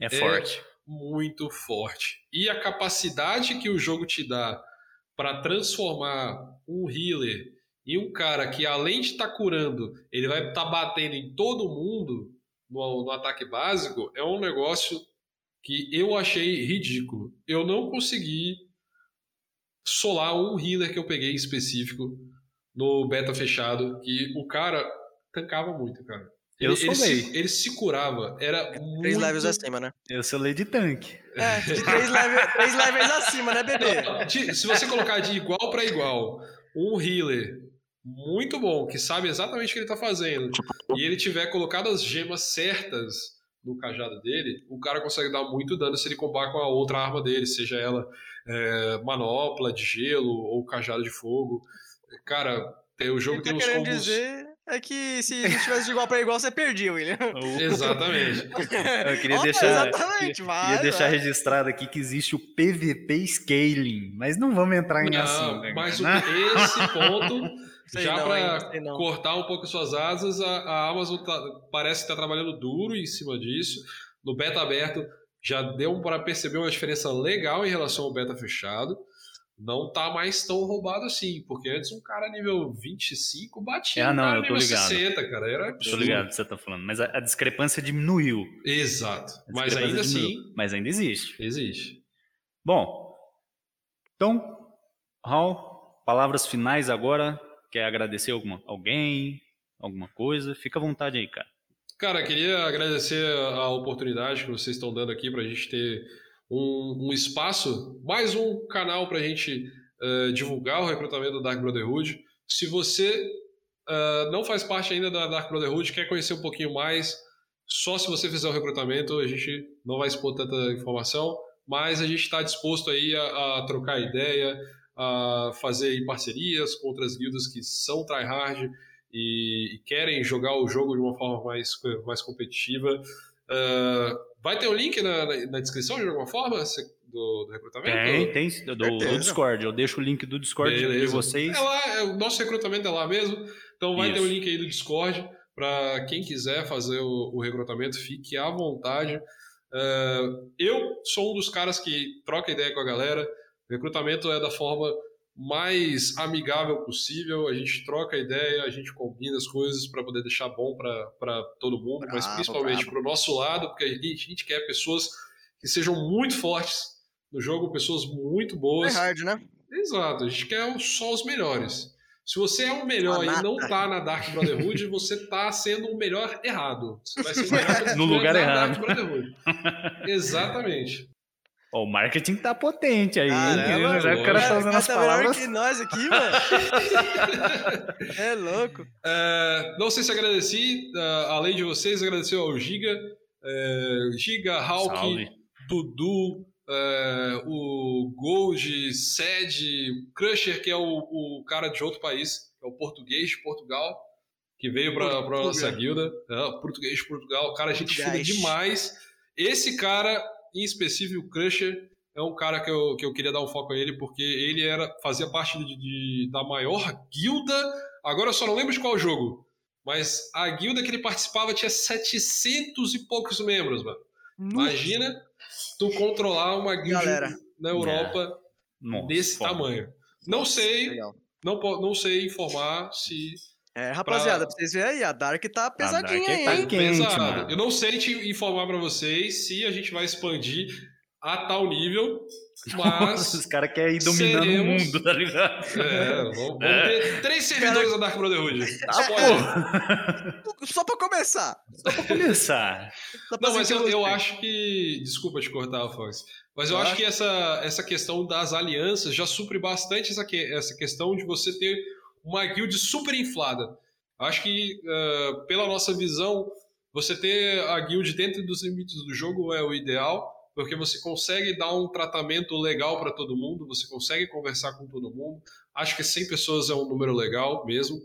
é, é forte. muito forte. E a capacidade que o jogo te dá para transformar um healer em um cara que, além de estar tá curando, ele vai estar tá batendo em todo mundo no, no ataque básico, é um negócio que eu achei ridículo. Eu não consegui solar um healer que eu peguei em específico no beta fechado, que o cara tancava muito, cara. Ele, eu ele se, ele se curava, era é, muito... Três levels acima, né? Eu sou lei de tanque. É, de três, level, três levels acima, né, bebê? se você colocar de igual para igual um healer muito bom, que sabe exatamente o que ele tá fazendo, e ele tiver colocado as gemas certas no cajado dele, o cara consegue dar muito dano se ele combar com a outra arma dele, seja ela é, manopla de gelo ou cajado de fogo. Cara, tem, o jogo tem tá uns combos... dizer é que se tivesse de igual para igual, você perdia, William. Exatamente. Eu queria deixar, exatamente, queria, queria deixar registrado aqui que existe o PVP scaling, mas não vamos entrar em não. Né, mas esse ponto, já para cortar um pouco suas asas, a, a Amazon tá, parece estar tá trabalhando duro em cima disso. No beta aberto já deu para perceber uma diferença legal em relação ao beta fechado não tá mais tão roubado assim, porque antes um cara nível 25 batia é, não, um cara eu tô nível ligado. 60, cara, era absurdo. Tô ligado o que você tá falando, mas a, a discrepância diminuiu. Exato, mas ainda diminuiu, assim... Mas ainda existe. Existe. Bom, então, Raul, palavras finais agora, quer agradecer alguma, alguém, alguma coisa? Fica à vontade aí, cara. Cara, queria agradecer a oportunidade que vocês estão dando aqui pra gente ter um, um espaço, mais um canal para a gente uh, divulgar o recrutamento da Dark Brotherhood. Se você uh, não faz parte ainda da Dark Brotherhood, quer conhecer um pouquinho mais, só se você fizer o recrutamento, a gente não vai expor tanta informação, mas a gente está disposto aí a, a, trocar ideia, a fazer parcerias com outras guildas que são tryhard e, e querem jogar o jogo de uma forma mais, mais competitiva. Uh, vai ter o um link na, na, descrição de alguma forma do, do recrutamento? Tem, tem, do, do, Discord. Eu deixo o link do Discord Beleza. de vocês. É lá, é, o nosso recrutamento é lá mesmo. Então vai Isso. ter o um link aí do Discord. Para quem quiser fazer o, o, recrutamento, fique à vontade. Uh, eu sou um dos caras que troca ideia com a galera. Recrutamento é da forma mais amigável possível. A gente troca ideia, a gente combina as coisas para poder deixar bom para todo mundo, bravo, mas principalmente para o nosso lado, porque a gente, a gente, quer pessoas que sejam muito fortes no jogo, pessoas muito boas. É hard, né? Exato, a gente quer só os melhores. Se você é o melhor e não tá na Dark Brotherhood, você tá sendo o melhor errado. Você vai ser o melhor No lugar na errado. Dark Brotherhood. Exatamente. O marketing tá potente aí, hein? Caramba, Já que o cara tá usando cara as tá melhor palavras. que nós aqui, mano. é louco. É, não sei se agradeci, é, além de vocês, agradecer ao Giga, é, Giga, Hulk, Salve. Dudu, é, o Gold, Sed, Crusher, que é o, o cara de outro país, é o português de Portugal, que veio para nossa guilda. É, o português de Portugal, cara, a gente fina Português. demais. Esse cara, em específico, o Crusher, é um cara que eu, que eu queria dar um foco a ele, porque ele era fazia parte de, de- da maior guilda. Agora eu só não lembro de qual jogo. Mas a guilda que ele participava tinha 700 e poucos membros, mano. Imagina tu controlar uma guilda Galera. na Europa Nossa, desse foda. tamanho. Não sei, Legal. não, não sei informar se É, rapaziada, Pra- pra vocês verem aí, a Dark tá pesadinha Dark aí, tá hein? quente, pesado. mano. Eu não sei te informar pra vocês se a gente vai expandir a tal nível, Nossa, os mas caras querem ir dominando seremos- o mundo, tá ligado? é, vamos, vamos É. ter três servidores da Dark Brotherhood. Ah, pô, Só pra começar. só pra começar. Só pra Não, mas eu, eu acho que. Desculpa te cortar, Fox. Mas eu Tá. acho que essa, essa questão das alianças já supre bastante essa, que- essa questão de você ter uma guild super inflada. Acho que, ah, pela nossa visão, você ter a guild dentro dos limites do jogo é o ideal, porque você consegue dar um tratamento legal para todo mundo, você consegue conversar com todo mundo. Acho que 100 pessoas é um número legal mesmo.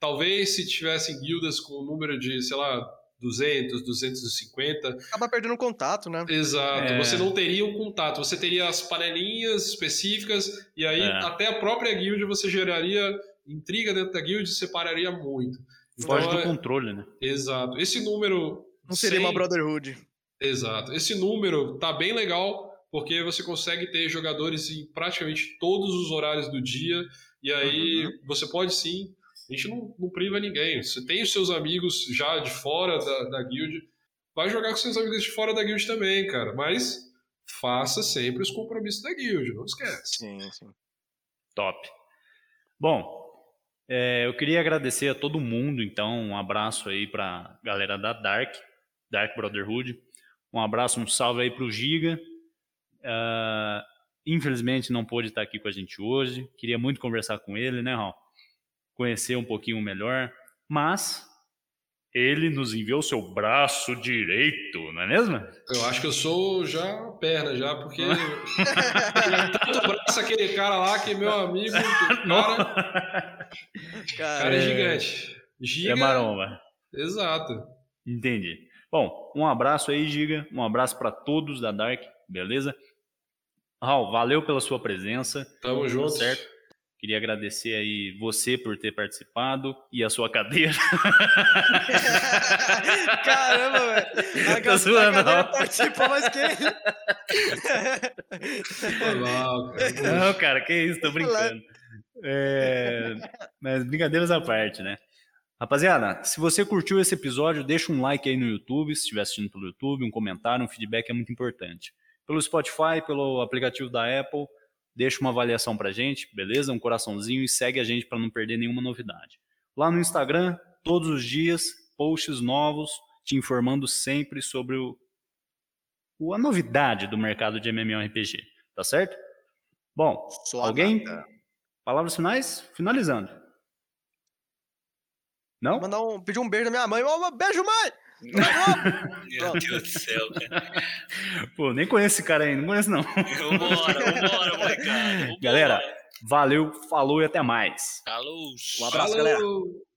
Talvez se tivessem guildas com um número de, sei lá, 200, 250, Acaba perdendo contato, né? Exato, É. você não teria um contato, você teria as panelinhas específicas, e aí É. até a própria guild você geraria intriga dentro da guild e separaria muito. Foge Então, do é- controle, né? Exato. Esse número. Não seria uma 100 Brotherhood. Exato. Esse número tá bem legal, porque você consegue ter jogadores em praticamente todos os horários do dia, e aí Uhum. você pode sim. A gente não, não priva ninguém. Você tem os seus amigos já de fora da, da guild, vai jogar com seus amigos de fora da guild também, cara. Mas faça sempre os compromissos da guild, não esquece. Sim, sim. Top. Bom, é, eu queria agradecer a todo mundo, então, um abraço aí pra galera da Dark, Dark Brotherhood. Um abraço, um salve aí pro Giga. Ah, infelizmente não pôde estar aqui com a gente hoje. Queria muito conversar com ele, né, Raul? Conhecer um pouquinho melhor. Mas ele nos enviou seu braço direito, não é mesmo? Eu acho que eu sou já perna, já, porque. tanto braço aquele cara lá que meu amigo. Cara, Cara, cara é É. gigante. Giga. É maromba. Exato. Entendi. Bom, um abraço aí, Giga. Um abraço para todos da Dark, beleza? Raul, valeu pela sua presença. Tamo junto. certo? Queria agradecer aí você por ter participado e a sua cadeira. Caramba, velho. A Tô ga- a zoando, cadeira não. participou mais que mal, cara. Não, cara, que isso, tô brincando. É, mas brincadeiras à parte, né? Rapaziada, se você curtiu esse episódio, deixa um like aí no YouTube, se estiver assistindo pelo YouTube, um comentário, um feedback é muito importante. Pelo Spotify, pelo aplicativo da Apple, deixa uma avaliação pra gente, beleza? Um coraçãozinho e segue a gente para não perder nenhuma novidade. Lá no Instagram, todos os dias, posts novos, te informando sempre sobre o, o- a novidade do mercado de MMORPG, tá certo? Bom, Só Alguém? nata. palavras finais? Finalizando. Não? Mandar um, pedir um beijo da minha mãe. Ô, beijo, mãe! Meu Deus do céu, cara. Pô, nem conheço esse cara ainda, não conheço não. Vambora, vambora, molecada. Galera, valeu, falou e até mais. Falou. Um abraço, galera. Falou.